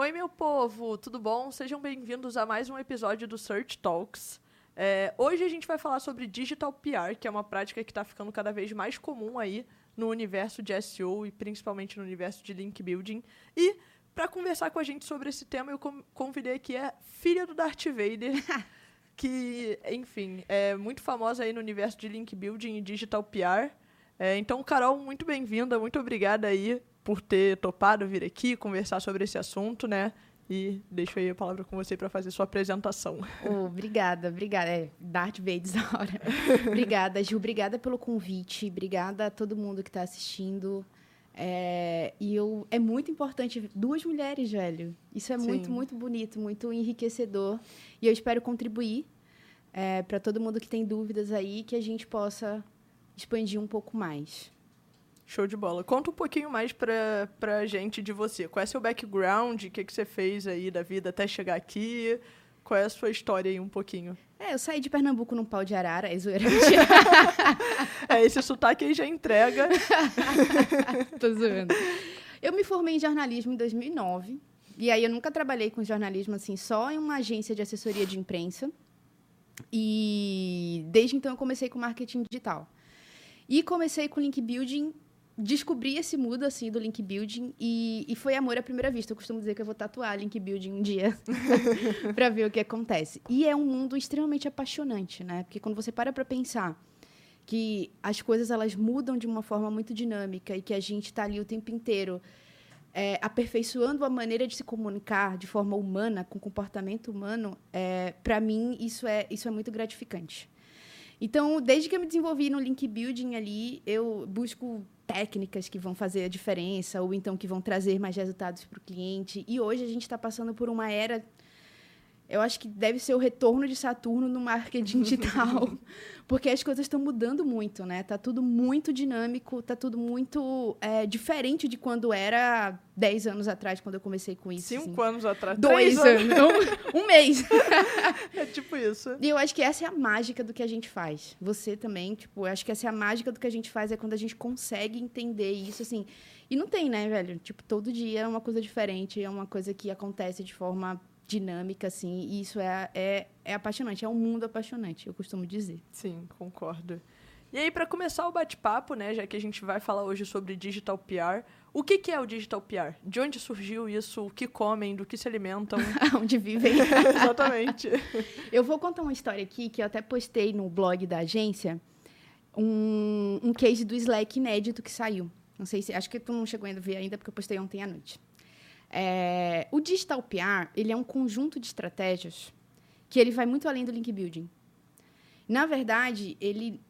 Oi, meu povo, tudo bom? Sejam bem-vindos a mais um episódio do Search Talks. É, hoje a gente vai falar sobre Digital PR, que é uma prática que está ficando cada vez mais comum aí no universo de SEO e principalmente no universo de link building. E para conversar com a gente sobre esse tema, eu convidei aqui a filha do Darth Vader, que, enfim, é muito famosa aí no universo de link building e digital PR. É, então, Carol, muito bem-vinda, muito obrigada aí por ter topado vir aqui conversar sobre esse assunto, né? E deixo aí a palavra com você para fazer sua apresentação. Oh, obrigada, obrigada. É, Darth Vader da hora. obrigada, Gil. Obrigada pelo convite. Obrigada a todo mundo que está assistindo. É, e eu, é muito importante. Duas mulheres, velho. Isso é Sim. muito, muito bonito, muito enriquecedor. E eu espero contribuir é, para todo mundo que tem dúvidas aí, que a gente possa expandir um pouco mais. Show de bola. Conta um pouquinho mais pra, pra gente de você. Qual é seu background? O que, que você fez aí da vida até chegar aqui? Qual é a sua história aí um pouquinho? É, eu saí de Pernambuco num pau de arara, é zoeira. é, esse sotaque aí já entrega. Tô zoando. Eu me formei em jornalismo em 2009. E aí eu nunca trabalhei com jornalismo assim, só em uma agência de assessoria de imprensa. E desde então eu comecei com marketing digital. E comecei com link building descobri esse mundo, assim, do link building e, e foi amor à primeira vista. Eu costumo dizer que eu vou tatuar link building um dia para ver o que acontece. E é um mundo extremamente apaixonante, né? Porque quando você para para pensar que as coisas elas mudam de uma forma muito dinâmica e que a gente está ali o tempo inteiro é, aperfeiçoando a maneira de se comunicar de forma humana, com comportamento humano, é, para mim isso é, isso é muito gratificante. Então, desde que eu me desenvolvi no link building ali, eu busco técnicas que vão fazer a diferença ou então que vão trazer mais resultados para o cliente. E hoje a gente está passando por uma era eu acho que deve ser o retorno de Saturno no marketing digital, porque as coisas estão mudando muito, né? Tá tudo muito dinâmico, tá tudo muito é, diferente de quando era 10 anos atrás, quando eu comecei com isso. Cinco assim. anos atrás. Dois anos. anos. um, mês. é tipo isso. E eu acho que essa é a mágica do que a gente faz. Você também, tipo, eu acho que essa é a mágica do que a gente faz, é quando a gente consegue entender isso, assim. E não tem, né, velho? Tipo, todo dia é uma coisa diferente, é uma coisa que acontece de forma dinâmica, assim, e isso é, é, é apaixonante, é um mundo apaixonante, eu costumo dizer. Sim, concordo. E aí, para começar o bate-papo, né, já que a gente vai falar hoje sobre Digital PR, o que, que é o Digital PR? De onde surgiu isso? O que comem? Do que se alimentam? onde vivem. Exatamente. Eu vou contar uma história aqui que eu até postei no blog da agência, um, um case do Slack inédito que saiu. Não sei se. Acho que tu não chegou a ver ainda, porque eu postei ontem à noite. É, o Digital PR ele é um conjunto de estratégias que ele vai muito além do link building. Na verdade, ele,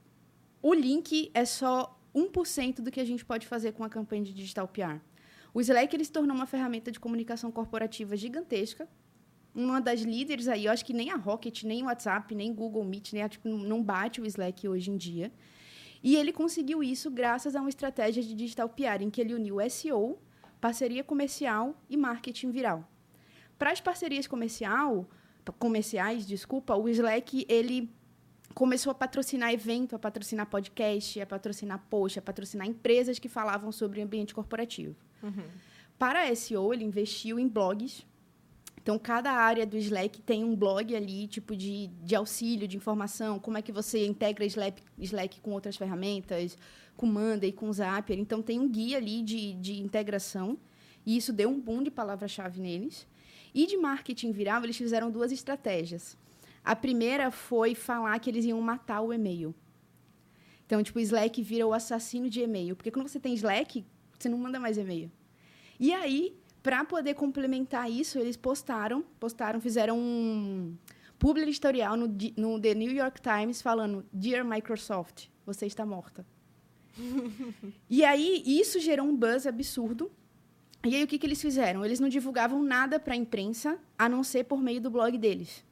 o link é só 1% do que a gente pode fazer com a campanha de Digital PR. O Slack ele se tornou uma ferramenta de comunicação corporativa gigantesca, uma das líderes aí, eu acho que nem a Rocket, nem o WhatsApp, nem Google Meet, nem a, tipo, não bate o Slack hoje em dia. E ele conseguiu isso graças a uma estratégia de digital PR, em que ele uniu SEO parceria comercial e marketing viral. Para as parcerias comercial, comerciais, desculpa, o Slack ele começou a patrocinar evento, a patrocinar podcast, a patrocinar post, a patrocinar empresas que falavam sobre ambiente corporativo. Uhum. Para a SEO, ele investiu em blogs. Então, cada área do Slack tem um blog ali, tipo de, de auxílio, de informação, como é que você integra Slack, Slack com outras ferramentas, com Monday, com Zapier. Então, tem um guia ali de, de integração. E isso deu um boom de palavra-chave neles. E de marketing viral, eles fizeram duas estratégias. A primeira foi falar que eles iam matar o e-mail. Então, tipo, Slack vira o assassino de e-mail. Porque quando você tem Slack, você não manda mais e-mail. E aí, para poder complementar isso, eles postaram, postaram, fizeram um publi editorial no, no The New York Times falando: Dear Microsoft, você está morta. e aí, isso gerou um buzz absurdo. E aí, o que, que eles fizeram? Eles não divulgavam nada para a imprensa, a não ser por meio do blog deles.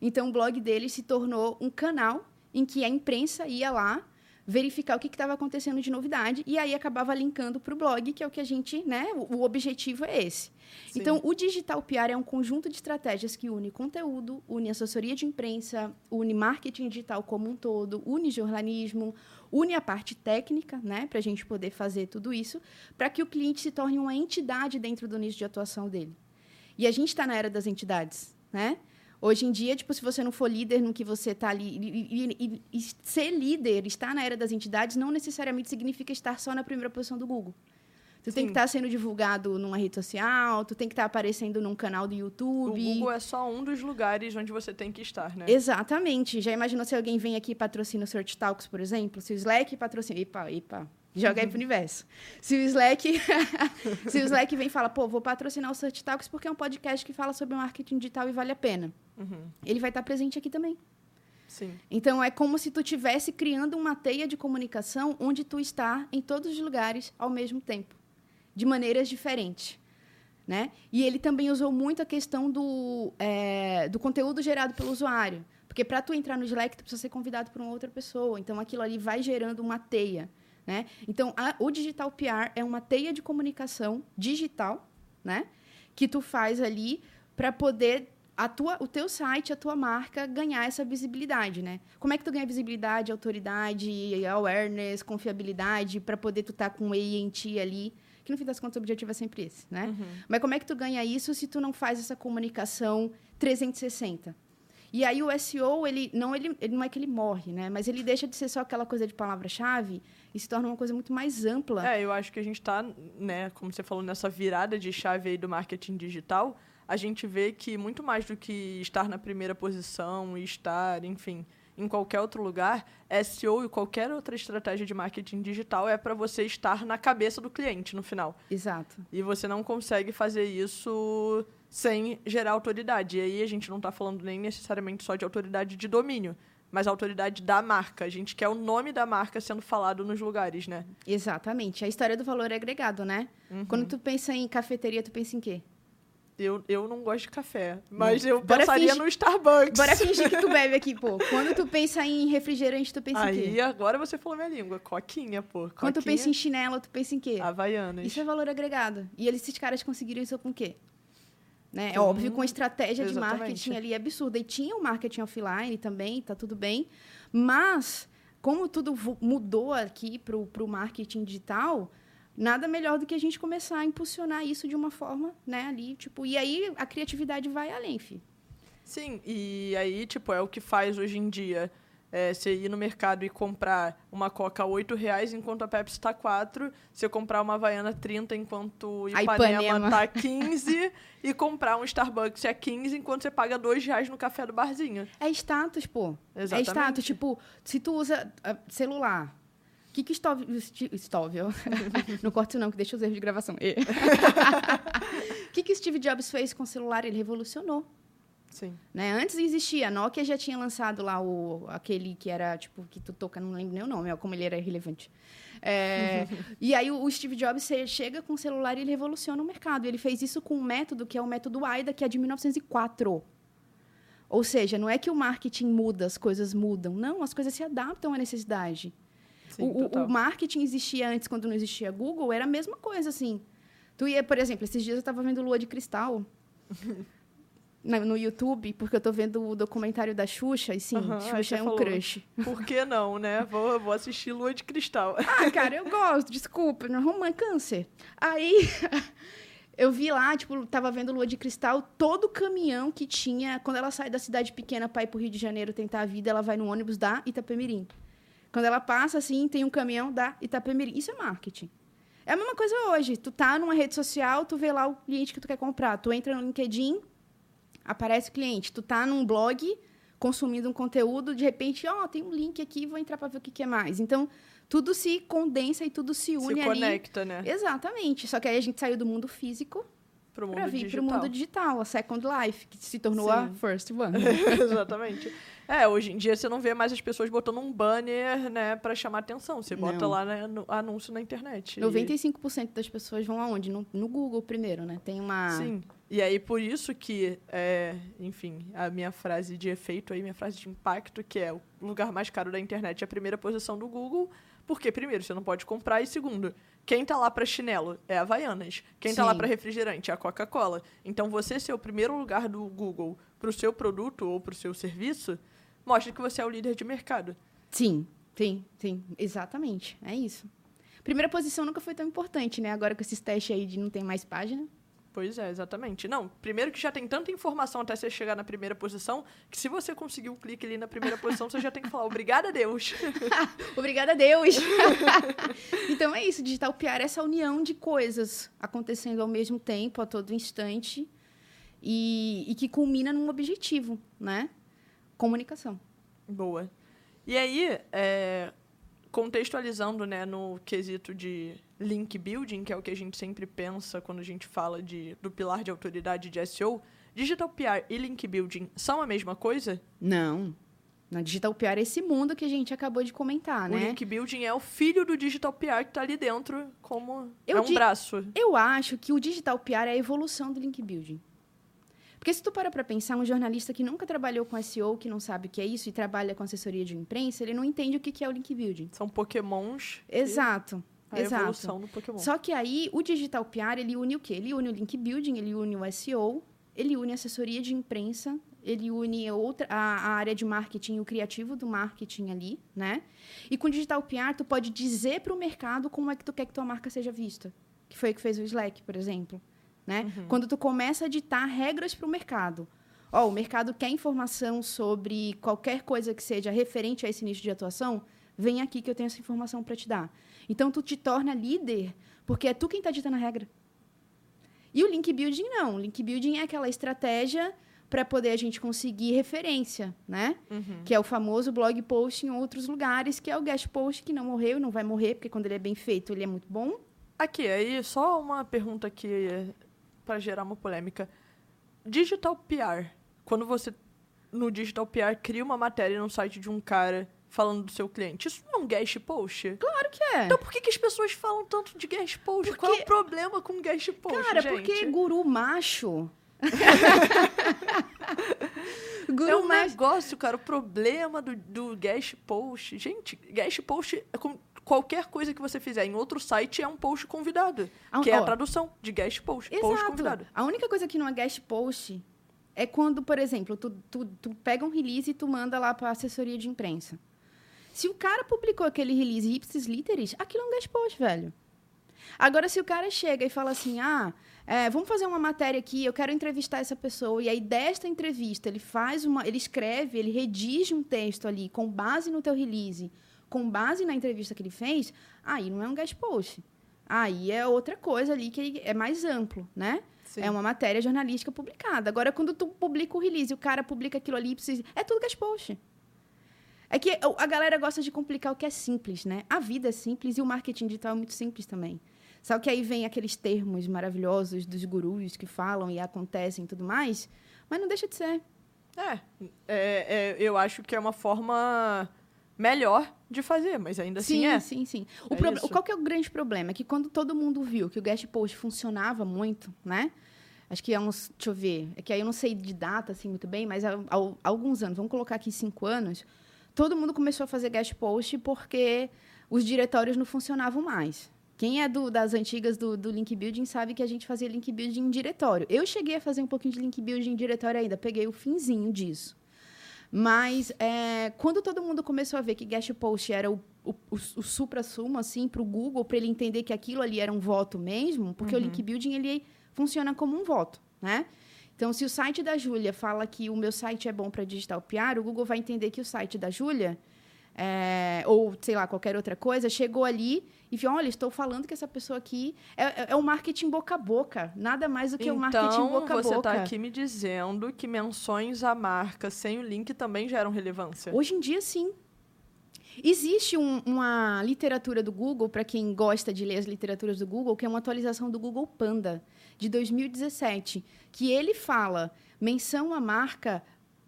Então, o blog deles se tornou um canal em que a imprensa ia lá verificar o que estava acontecendo de novidade e aí acabava linkando para o blog, que é o que a gente, né? O, o objetivo é esse. Sim. Então, o Digital PR é um conjunto de estratégias que une conteúdo, une assessoria de imprensa, une marketing digital como um todo, une jornalismo, une a parte técnica, né, para a gente poder fazer tudo isso, para que o cliente se torne uma entidade dentro do nicho de atuação dele. E a gente está na era das entidades, né? Hoje em dia, tipo, se você não for líder no que você está ali... E, e, e, ser líder, estar na era das entidades, não necessariamente significa estar só na primeira posição do Google. Tu Sim. tem que estar tá sendo divulgado numa rede social, tu tem que estar tá aparecendo num canal do YouTube. O Google é só um dos lugares onde você tem que estar, né? Exatamente. Já imaginou se alguém vem aqui e patrocina o Search Talks, por exemplo? Se o Slack patrocina... Epa, epa. Joga aí pro universo. Se o Slack, se o Slack vem e fala, pô, vou patrocinar o Search Talks porque é um podcast que fala sobre marketing digital e vale a pena. Uhum. Ele vai estar presente aqui também. Sim. Então é como se tu estivesse criando uma teia de comunicação onde tu está em todos os lugares ao mesmo tempo, de maneiras diferentes. Né? E ele também usou muito a questão do, é, do conteúdo gerado pelo usuário. Porque para tu entrar no Slack, tu precisa ser convidado por uma outra pessoa. Então aquilo ali vai gerando uma teia. Né? Então, a, o digital PR é uma teia de comunicação digital, né? Que tu faz ali para poder a tua, o teu site, a tua marca ganhar essa visibilidade, né? Como é que tu ganha visibilidade, autoridade, awareness, confiabilidade para poder tu estar tá com ANT ali? Que no fim das contas o objetivo é sempre esse, né? Uhum. Mas como é que tu ganha isso se tu não faz essa comunicação 360? E aí o SEO, ele não, ele, ele não é que ele morre, né? Mas ele deixa de ser só aquela coisa de palavra-chave e se torna uma coisa muito mais ampla. É, eu acho que a gente está, né, como você falou, nessa virada de chave aí do marketing digital, a gente vê que muito mais do que estar na primeira posição e estar, enfim, em qualquer outro lugar, SEO e qualquer outra estratégia de marketing digital é para você estar na cabeça do cliente no final. Exato. E você não consegue fazer isso sem gerar autoridade. E aí a gente não está falando nem necessariamente só de autoridade de domínio, mas autoridade da marca. A gente quer o nome da marca sendo falado nos lugares, né? Exatamente. A história do valor é agregado, né? Uhum. Quando tu pensa em cafeteria, tu pensa em quê? Eu, eu não gosto de café, mas eu bora pensaria fingir, no Starbucks. Bora fingir que tu bebe aqui, pô. Quando tu pensa em refrigerante, tu pensa Aí, em quê? Aí, agora você falou minha língua. Coquinha, pô. Coquinha, Quando tu pensa em chinelo, tu pensa em quê? Havaianas. Isso é valor agregado. E esses caras conseguiram isso com o quê? Né? É óbvio, com a estratégia Exatamente. de marketing ali absurda. E tinha o marketing offline também, tá tudo bem. Mas, como tudo mudou aqui para o marketing digital, nada melhor do que a gente começar a impulsionar isso de uma forma, né, ali, tipo, e aí a criatividade vai além, fi. Sim, e aí, tipo, é o que faz hoje em dia é, você ir no mercado e comprar uma Coca a 8 reais enquanto a Pepsi está 4, você comprar uma Havaiana 30 enquanto o Ipanema, Ipanema. tá 15 e comprar um Starbucks a 15 enquanto você paga 2 reais no café do barzinho. É status, pô. Exatamente. É status. Tipo, se tu usa uh, celular, o que que Stóvel... não não, que deixa os erros de gravação. O que que Steve Jobs fez com o celular? Ele revolucionou. Sim. Né? Antes existia, a Nokia já tinha lançado lá o, aquele que era, tipo, que tu toca, não lembro nem o nome, ó, como ele era irrelevante. É, e aí o Steve Jobs chega com o celular e ele revoluciona o mercado. Ele fez isso com um método que é o método AIDA, que é de 1904. Ou seja, não é que o marketing muda, as coisas mudam. Não, as coisas se adaptam à necessidade. Sim, o, o, marketing existia antes, quando não existia Google, era a mesma coisa, assim. Tu ia, por exemplo, esses dias eu estava vendo Lua de Cristal. no YouTube, porque eu tô vendo o documentário da Xuxa, e sim, uhum, Xuxa é um falou, crush. Por que não, né? Vou, vou assistir Lua de Cristal. Ah, cara, eu gosto, desculpa, não é câncer. Aí, eu vi lá, tipo, tava vendo Lua de Cristal, todo caminhão que tinha, quando ela sai da cidade pequena para ir pro Rio de Janeiro tentar a vida, ela vai no ônibus da Itapemirim. Quando ela passa, assim, tem um caminhão da Itapemirim. Isso é marketing. É a mesma coisa hoje. Tu tá numa rede social, tu vê lá o cliente que tu quer comprar. Tu entra no LinkedIn, aparece o cliente, tu tá num blog consumindo um conteúdo, de repente, ó, oh, tem um link aqui, vou entrar para ver o que, que é mais. Então, tudo se condensa e tudo se une se conecta, né? Exatamente. Só que aí a gente saiu do mundo físico para vir para o mundo digital, a Second Life, que se tornou Sim. a First One. Exatamente. É, hoje em dia você não vê mais as pessoas botando um banner, né, para chamar atenção. Você bota não. lá né, no anúncio na internet. 95% e... das pessoas vão aonde? No, no, Google primeiro, né? Tem uma. Sim. E aí, por isso que, é, enfim, a minha frase de efeito aí, minha frase de impacto, que é o lugar mais caro da internet é a primeira posição do Google, porque, primeiro, você não pode comprar, e segundo, quem tá lá para chinelo é a Havaianas. Quem Sim. tá lá para refrigerante é a Coca-Cola. Então, você ser o primeiro lugar do Google para o seu produto ou para o seu serviço, mostra que você é o líder de mercado. Sim, sim, sim, exatamente. É isso. Primeira posição nunca foi tão importante, né? Agora com esses testes aí de não tem mais página. Pois é, exatamente. Não, primeiro que já tem tanta informação até você chegar na primeira posição, que se você conseguir um clique ali na primeira posição, você já tem que falar obrigada a Deus. Obrigada a Deus. então é isso, digital PR é essa união de coisas acontecendo ao mesmo tempo, a todo instante, e, e que culmina num objetivo, né? Comunicação. Boa. E aí, é, contextualizando né, no quesito de link building, que é o que a gente sempre pensa quando a gente fala de, do pilar de autoridade de SEO, digital PR e link building são a mesma coisa? Não. Na digital PR é esse mundo que a gente acabou de comentar, o né? O link building é o filho do digital PR que está ali dentro como eu é um braço. Eu acho que o digital PR é a evolução do link building. Porque se tu para para pensar, um jornalista que nunca trabalhou com SEO, que não sabe o que é isso e trabalha com assessoria de imprensa, ele não entende o que é o link building. São pokémons. Exato. A exato. evolução do Pokémon. Só que aí, o digital PR, ele une o quê? Ele une o link building, ele une o SEO, ele une a assessoria de imprensa, ele une outra, a, a, área de marketing, o criativo do marketing ali, né? E com digital PR, tu pode dizer para o mercado como é que tu quer que tua marca seja vista. Que foi o que fez o Slack, por exemplo. Né? Uhum. Quando tu começa a ditar regras para o mercado. Ó, o mercado quer informação sobre qualquer coisa que seja referente a esse nicho de atuação, vem aqui que eu tenho essa informação para te dar. Então, tu te torna líder, porque é tu quem está ditando a regra. E o link building, não. O link building é aquela estratégia para poder a gente conseguir referência, né? Uhum. Que é o famoso blog post em outros lugares, que é o guest post que não morreu, não vai morrer, porque quando ele é bem feito, ele é muito bom. Aqui, aí, só uma pergunta aqui para gerar uma polêmica. Digital PR. Quando você, no Digital PR, cria uma matéria no site de um cara falando do seu cliente, isso não é um guest post? Claro que é. Então por que, que as pessoas falam tanto de guest post? Porque... Qual é o problema com guest post, Cara, gente? porque guru macho... guru é um macho... negócio, cara. O problema do, do guest post... Gente, guest post... É como qualquer coisa que você fizer em outro site é um post convidado. Ah, que é a tradução de guest post. Exato. Post convidado. A única coisa que não é guest post é quando, por exemplo, tu, tu, tu pega um release e tu manda lá para a assessoria de imprensa. Se o cara publicou aquele release ipsis literis, aquilo é um guest post, velho. Agora, se o cara chega e fala assim, ah, é, vamos fazer uma matéria aqui, eu quero entrevistar essa pessoa, e aí desta entrevista ele faz uma, ele escreve, ele redige um texto ali com base no teu release, com base na entrevista que ele fez, aí não é um guest post. Aí é outra coisa ali que é mais amplo, né? Sim. É uma matéria jornalística publicada. Agora, quando tu publica o release o cara publica aquilo ali, é tudo guest post. É que a galera gosta de complicar o que é simples, né? A vida é simples e o marketing digital é muito simples também. Só que aí vem aqueles termos maravilhosos dos gurus que falam e acontecem e tudo mais, mas não deixa de ser. É, é, é eu acho que é uma forma melhor de fazer, mas ainda assim sim, é. Sim, sim, O é qual que é o grande problema? É que quando todo mundo viu que o guest post funcionava muito, né? Acho que há uns, deixa eu ver, é que aí eu não sei de data assim muito bem, mas há, há, há alguns anos, vamos colocar aqui cinco anos, todo mundo começou a fazer guest post porque os diretórios não funcionavam mais. Quem é do, das antigas do, do link building sabe que a gente fazia link building em diretório. Eu cheguei a fazer um pouquinho de link building em diretório ainda, peguei o finzinho disso. Mas é, quando todo mundo começou a ver que guest post era o, o, o, o supra-sumo, assim, para o Google, para ele entender que aquilo ali era um voto mesmo, porque uhum. o link building ele funciona como um voto, né? Então, se o site da Júlia fala que o meu site é bom para digital PR, o Google vai entender que o site da Júlia é, ou sei lá, qualquer outra coisa, chegou ali e viu, olha, estou falando que essa pessoa aqui é, é, é o marketing boca a boca, nada mais do que o então, marketing boca a boca. Então, você está aqui me dizendo que menções à marca sem o link também geram relevância? Hoje em dia, sim. Existe um, uma literatura do Google, para quem gosta de ler as literaturas do Google, que é uma atualização do Google Panda, de 2017, que ele fala menção à marca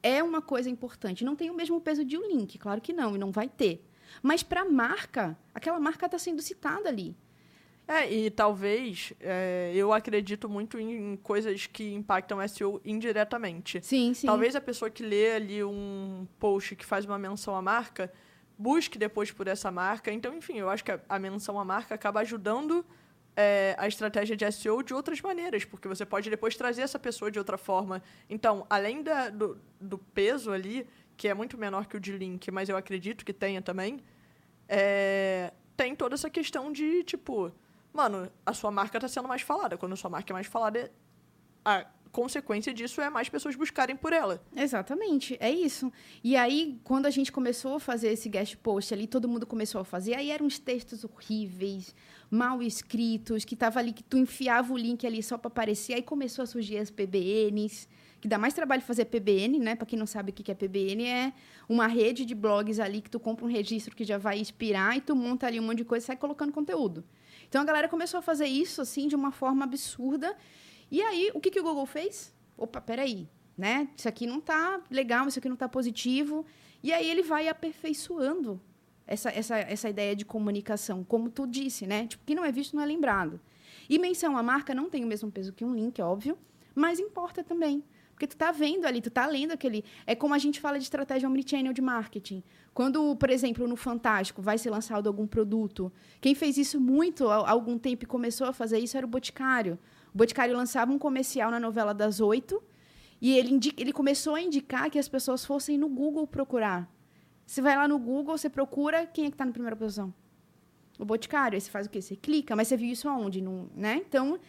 é uma coisa importante. Não tem o mesmo peso de um link, claro que não, e não vai ter. Mas para a marca, aquela marca está sendo citada ali. É, e talvez é, eu acredito muito em coisas que impactam SEO indiretamente. Sim, sim. Talvez a pessoa que lê ali um post que faz uma menção à marca busque depois por essa marca. Então, enfim, eu acho que a, a menção à marca acaba ajudando é, a estratégia de SEO de outras maneiras, porque você pode depois trazer essa pessoa de outra forma. Então, além da, do, do peso ali, que é muito menor que o de link, mas eu acredito que tenha também, é, tem toda essa questão de, tipo, mano, a sua marca está sendo mais falada. Quando a sua marca é mais falada, a consequência disso é mais pessoas buscarem por ela. Exatamente, é isso. E aí, quando a gente começou a fazer esse guest post ali, todo mundo começou a fazer, aí eram uns textos horríveis, mal escritos, que tava ali, que tu enfiava o link ali só para aparecer, aí começou a surgir as PBNs, que dá mais trabalho fazer PBN, né? Para quem não sabe o que é PBN, é uma rede de blogs ali que tu compra um registro que já vai expirar e tu monta ali um monte de coisa e sai colocando conteúdo. Então a galera começou a fazer isso assim de uma forma absurda e aí, o que, que o Google fez? Opa, peraí, né? Isso aqui não está legal, isso aqui não está positivo. E aí ele vai aperfeiçoando essa, essa, essa ideia de comunicação, como tu disse, né? Tipo, que não é visto não é lembrado. E menção à marca não tem o mesmo peso que um link, óbvio, mas importa também. Porque tu tá vendo ali, tu tá lendo aquele. É como a gente fala de estratégia omnichannel de marketing. Quando, por exemplo, no Fantástico vai ser lançado algum produto, quem fez isso muito há algum tempo e começou a fazer isso era o Boticário. O Boticário lançava um comercial na novela das oito e ele, indica, ele começou a indicar que as pessoas fossem no Google procurar. Você vai lá no Google, você procura, quem é que está na primeira posição? O Boticário. Aí você faz o quê? Você clica, mas você viu isso aonde? No, né? Então,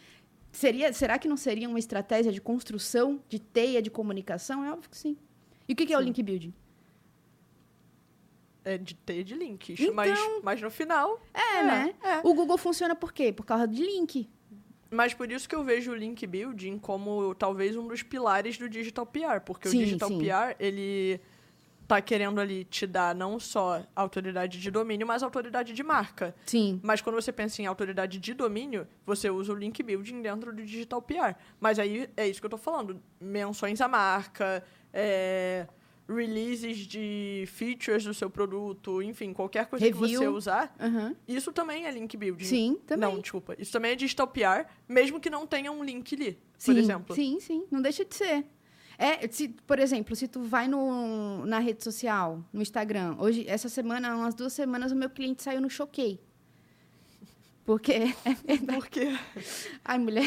seria, será que não seria uma estratégia de construção, de teia de comunicação? É óbvio que sim. E o que, que é o link building? É de teia de links. Então, mas, mas no final. É, é né? É. O Google funciona por quê? Por causa de link. Mas por isso que eu vejo o link building como talvez um dos pilares do digital PR, porque sim, o digital sim. PR, ele tá querendo ali te dar não só autoridade de domínio, mas autoridade de marca. Sim. Mas quando você pensa em autoridade de domínio, você usa o link building dentro do digital PR. Mas aí é isso que eu tô falando, menções à marca, é, releases de features do seu produto, enfim, qualquer coisa Review. que você usar, uhum. isso também é link building. Sim, também. Não, desculpa. Isso também é digital PR, mesmo que não tenha um link ali, sim, por exemplo. Sim, sim. Não deixa de ser. É, se, por exemplo, se tu vai no, na rede social, no Instagram, hoje, essa semana, umas duas semanas, o meu cliente saiu no Choquei. Porque. É Por quê? Ai, mulher.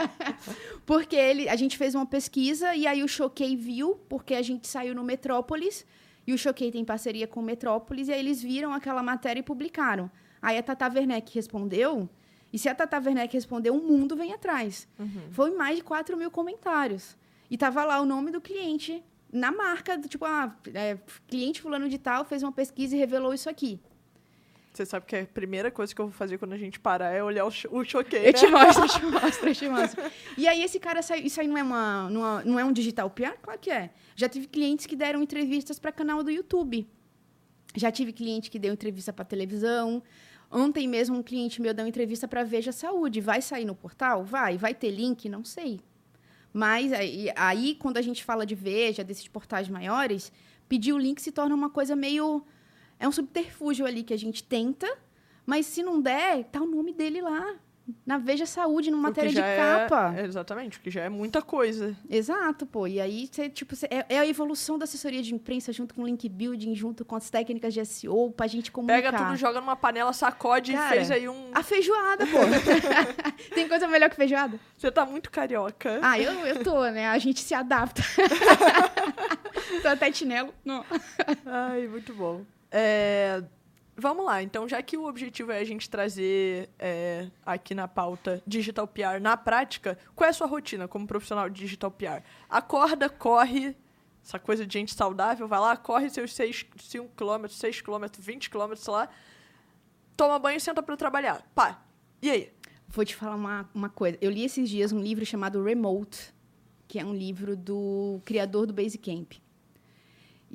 porque ele, a gente fez uma pesquisa e aí o Choquei viu, porque a gente saiu no Metrópolis, e o Choquei tem parceria com o Metrópolis, e aí eles viram aquela matéria e publicaram. Aí a Tata Werneck respondeu, e se a Tata Werneck respondeu, o mundo vem atrás. Uhum. Foi mais de 4 mil comentários. E tava lá o nome do cliente na marca, do, tipo, ah, é, cliente fulano de tal fez uma pesquisa e revelou isso aqui. Você sabe que a primeira coisa que eu vou fazer quando a gente parar é olhar o, cho o choquei, Eu te mostro, eu te mostro, eu te mostro. E aí esse cara saiu, isso aí não é, uma, não, não é um digital PR? Claro que é. Já tive clientes que deram entrevistas para canal do YouTube. Já tive cliente que deu entrevista para televisão. Ontem mesmo um cliente meu deu entrevista para Veja Saúde. Vai sair no portal? Vai. Vai ter link? Não sei. Mas aí, aí quando a gente fala de Veja, desses portais maiores, pedir o link se torna uma coisa meio é um subterfúgio ali que a gente tenta, mas se não der, tá o nome dele lá. Na Veja Saúde, numa matéria de é capa. É, exatamente, porque já é muita coisa. Exato, pô. E aí, você, tipo, cê, é, é, a evolução da assessoria de imprensa junto com o link building, junto com as técnicas de SEO, pra gente comunicar. Pega tudo, joga numa panela, sacode Cara, e fez aí um... A feijoada, pô. Tem coisa melhor que feijoada? Você tá muito carioca. Ah, eu, eu tô, né? A gente se adapta. tô até chinelo. Não. Ai, muito bom. É, vamos lá, então, já que o objetivo é a gente trazer é, aqui na pauta Digital PR na prática, qual é a sua rotina como profissional de Digital PR? Acorda, corre, essa coisa de gente saudável, vai lá, corre seus 5 km, 6 km, 20 km, sei lá, toma banho e senta para trabalhar. Pá, e aí? Vou te falar uma, uma coisa. Eu li esses dias um livro chamado Remote, que é um livro do criador do Basecamp.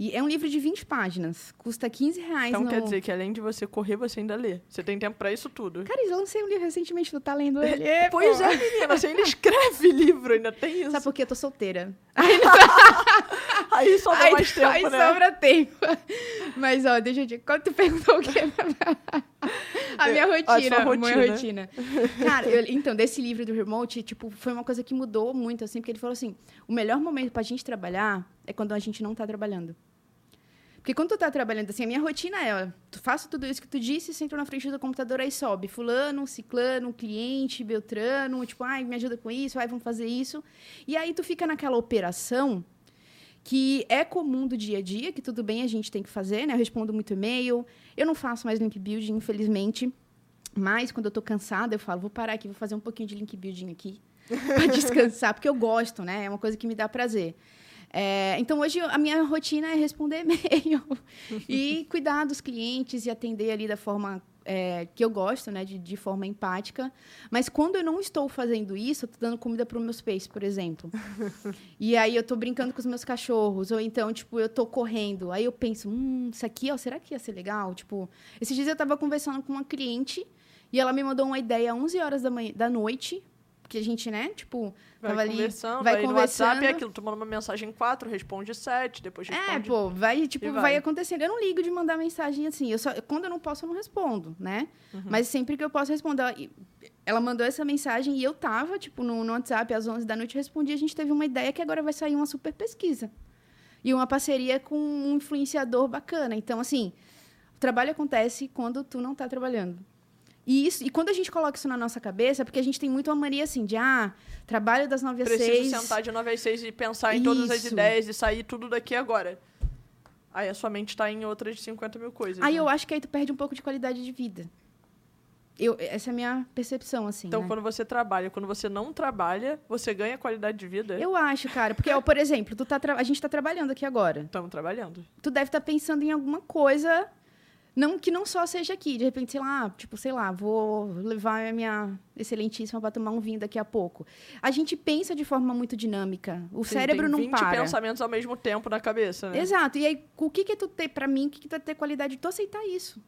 E é um livro de 20 páginas. Custa 15 reais. Então no... quer dizer que além de você correr, você ainda lê. Você tem tempo para isso tudo. Cara, eu lancei um livro recentemente, tu tá lendo ele. É, pois é, menina. Você ainda escreve livro, ainda tem isso. Sabe por quê? Eu tô solteira. aí sobra aí, mais tempo, aí né? sobra tempo. Mas, ó, deixa eu te... Quando tu perguntou o quê? a minha rotina. A rotina. Minha rotina. Cara, eu, então, desse livro do Remote, tipo, foi uma coisa que mudou muito, assim, porque ele falou assim, o melhor momento pra gente trabalhar é quando a gente não tá trabalhando. Porque quando tu tá trabalhando assim, a minha rotina é, tu faço tudo isso que tu disse, sento na frente do computador, aí sobe fulano, ciclano, cliente, beltrano, tipo, ai, me ajuda com isso, ai, vamos fazer isso. E aí tu fica naquela operação que é comum do dia a dia, que tudo bem a gente tem que fazer, né? Eu respondo muito e-mail, eu não faço mais link building, infelizmente, mas quando eu tô cansada, eu falo, vou parar aqui, vou fazer um pouquinho de link building aqui. para descansar, porque eu gosto, né? É uma coisa que me dá prazer. É, então, hoje, a minha rotina é responder e-mail e cuidar dos clientes e atender ali da forma é, que eu gosto, né, de, de, forma empática. Mas quando eu não estou fazendo isso, eu estou dando comida para os meus peixes, por exemplo. e aí eu estou brincando com os meus cachorros, ou então, tipo, eu estou correndo. Aí eu penso, hum, isso aqui, ó, será que ia ser legal? Tipo, esses dias eu estava conversando com uma cliente e ela me mandou uma ideia às 11 horas da, manhã, da noite porque a gente, né, tipo, vai tava conversando, ali, vai, vai conversando. WhatsApp, é aquilo, tu manda uma mensagem 4, responde 7, depois É, responde... pô, vai, tipo, vai. vai. acontecendo. Eu não ligo de mandar mensagem assim. Eu só, quando eu não posso, eu não respondo, né? Uhum. Mas sempre que eu posso responder. Ela, ela mandou essa mensagem e eu tava, tipo, no, no WhatsApp às 11 da noite, respondi. A gente teve uma ideia que agora vai sair uma super pesquisa. E uma parceria com um influenciador bacana. Então, assim, o trabalho acontece quando tu não tá trabalhando. E, isso, e quando a gente coloca isso na nossa cabeça, é porque a gente tem muito uma mania assim de, ah, trabalho das 9 às Preciso 6. sentar de 9 às 6 e pensar em todas as Isso. ideias e sair tudo daqui agora. Aí a sua mente tá em outras 50 mil coisas. Aí né? eu acho que aí tu perde um pouco de qualidade de vida. Eu, essa é a minha percepção, assim. Então, né? quando você trabalha, quando você não trabalha, você ganha qualidade de vida? Eu acho, cara. Porque, ó, por exemplo, tu tá a gente tá trabalhando aqui agora. Estamos trabalhando. Tu deve estar pensando em alguma coisa não que não só seja aqui. De repente, sei lá, tipo, sei lá, vou levar a minha excelentíssima para tomar um vinho daqui a pouco. A gente pensa de forma muito dinâmica. O Sim, cérebro tem não 20 para. pensamentos ao mesmo tempo na cabeça, né? Exato. E aí, o que que tu tem para mim, o que que tu ter qualidade? Tu aceitar isso.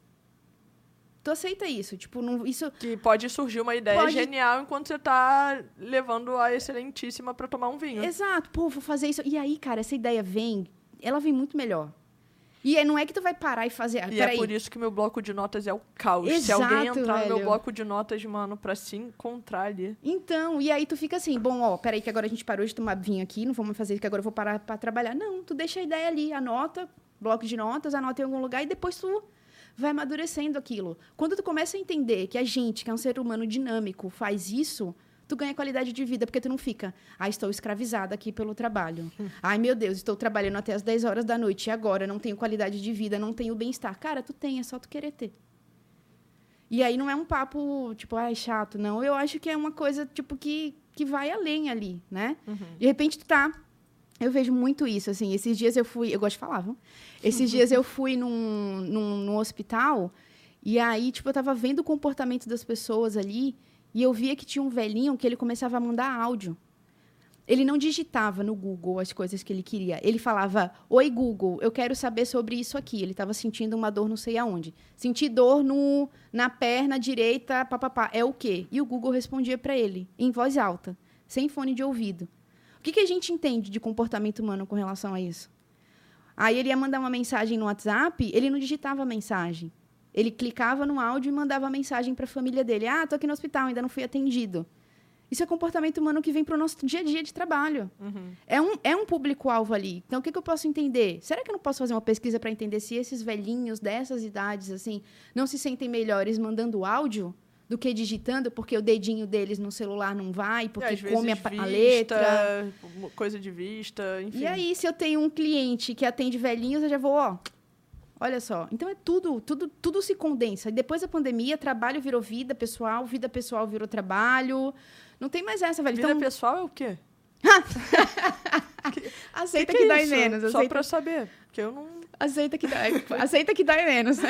Tu aceita isso, tipo, não, isso Que pode surgir uma ideia Pode- genial enquanto você tá levando a excelentíssima pra tomar um vinho. Exato, pô, vou fazer isso. E aí, cara, essa ideia vem, ela vem muito melhor. E aí não é que tu vai parar e fazer. E peraí. é por isso que meu bloco de notas é o caos. Se Exato, alguém entrar no meu velho. bloco de notas, mano, pra se encontrar ali. Então, e aí tu fica assim, bom, ó, peraí que agora a gente parou de tomar vinho aqui, não vamos fazer isso que agora eu vou parar pra trabalhar. Não, tu deixa a ideia ali, anota, bloco de notas, anota em algum lugar e depois tu vai amadurecendo aquilo. Quando tu começa a entender que a gente, que é um ser humano dinâmico, faz isso, tu ganha qualidade de vida, porque tu não fica, ah, estou escravizada aqui pelo trabalho. Ai, meu Deus, estou trabalhando até as 10 horas da noite e agora não tenho qualidade de vida, não tenho bem-estar. Cara, tu tem, é só tu querer ter. E aí não é um papo, tipo, ai, chato, não. Eu acho que é uma coisa, tipo, que, que vai além ali, né? De repente tu tá. Eu vejo muito isso, assim. Esses dias eu fui. Eu gosto de falar, viu? Esses dias eu fui num, num, num hospital e aí, tipo, eu tava vendo o comportamento das pessoas ali e eu via que tinha um velhinho que ele começava a mandar áudio. Ele não digitava no Google as coisas que ele queria. Ele falava: Oi, Google, eu quero saber sobre isso aqui. Ele estava sentindo uma dor não sei aonde. Senti dor no, na perna direita, papapá. É o quê? E o Google respondia para ele, em voz alta, sem fone de ouvido. O que, que a gente entende de comportamento humano com relação a isso? Aí ele ia mandar uma mensagem no WhatsApp, ele não digitava a mensagem. Ele clicava no áudio e mandava mensagem para a família dele. Ah, tô aqui no hospital, ainda não fui atendido. Isso é comportamento humano que vem para o nosso dia a dia de trabalho. É um, é um público-alvo ali. Então, o que, que eu posso entender? Será que eu não posso fazer uma pesquisa para entender se esses velhinhos dessas idades, assim, não se sentem melhores mandando áudio do que digitando, porque o dedinho deles no celular não vai, porque come a, pa- a vista, letra? Coisa de vista, enfim. E aí, se eu tenho um cliente que atende velhinhos, eu já vou, ó. Olha só. Então é tudo, tudo, tudo se condensa. E depois da pandemia, trabalho virou vida pessoal, vida pessoal virou trabalho. Não tem mais essa, velho. Vida Então, pessoal é o quê? aceita que que, é dói isso? menos. Só pra saber. Porque eu não. aceita que dói. aceita que dói menos. né?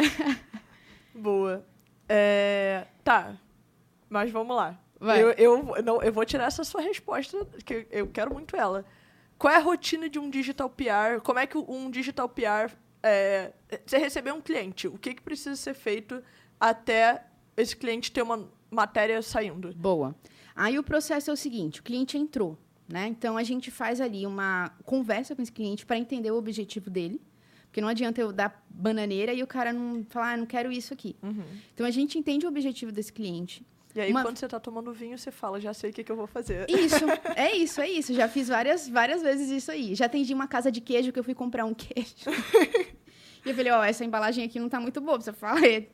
Boa. É, Tá. Mas vamos lá. Vai. Eu, eu, não, eu vou tirar essa sua resposta, que eu quero muito ela. Qual é a rotina de um digital PR? Como é que um digital PR. É, você receber um cliente, o que, que precisa ser feito até esse cliente ter uma matéria saindo? Boa. Aí o processo é o seguinte: o cliente entrou, né? Então a gente faz ali uma conversa com esse cliente para entender o objetivo dele. Porque não adianta eu dar bananeira e o cara não falar, ah, não quero isso aqui. Então a gente entende o objetivo desse cliente. E aí, Uma- quando você tá tomando vinho, você fala, já sei o que, que eu vou fazer. Isso, é isso, é isso. Já fiz várias, várias vezes isso aí. Já atendi uma casa de queijo que eu fui comprar um queijo. e eu falei, ó, essa embalagem aqui não tá muito boa. Você fala, é,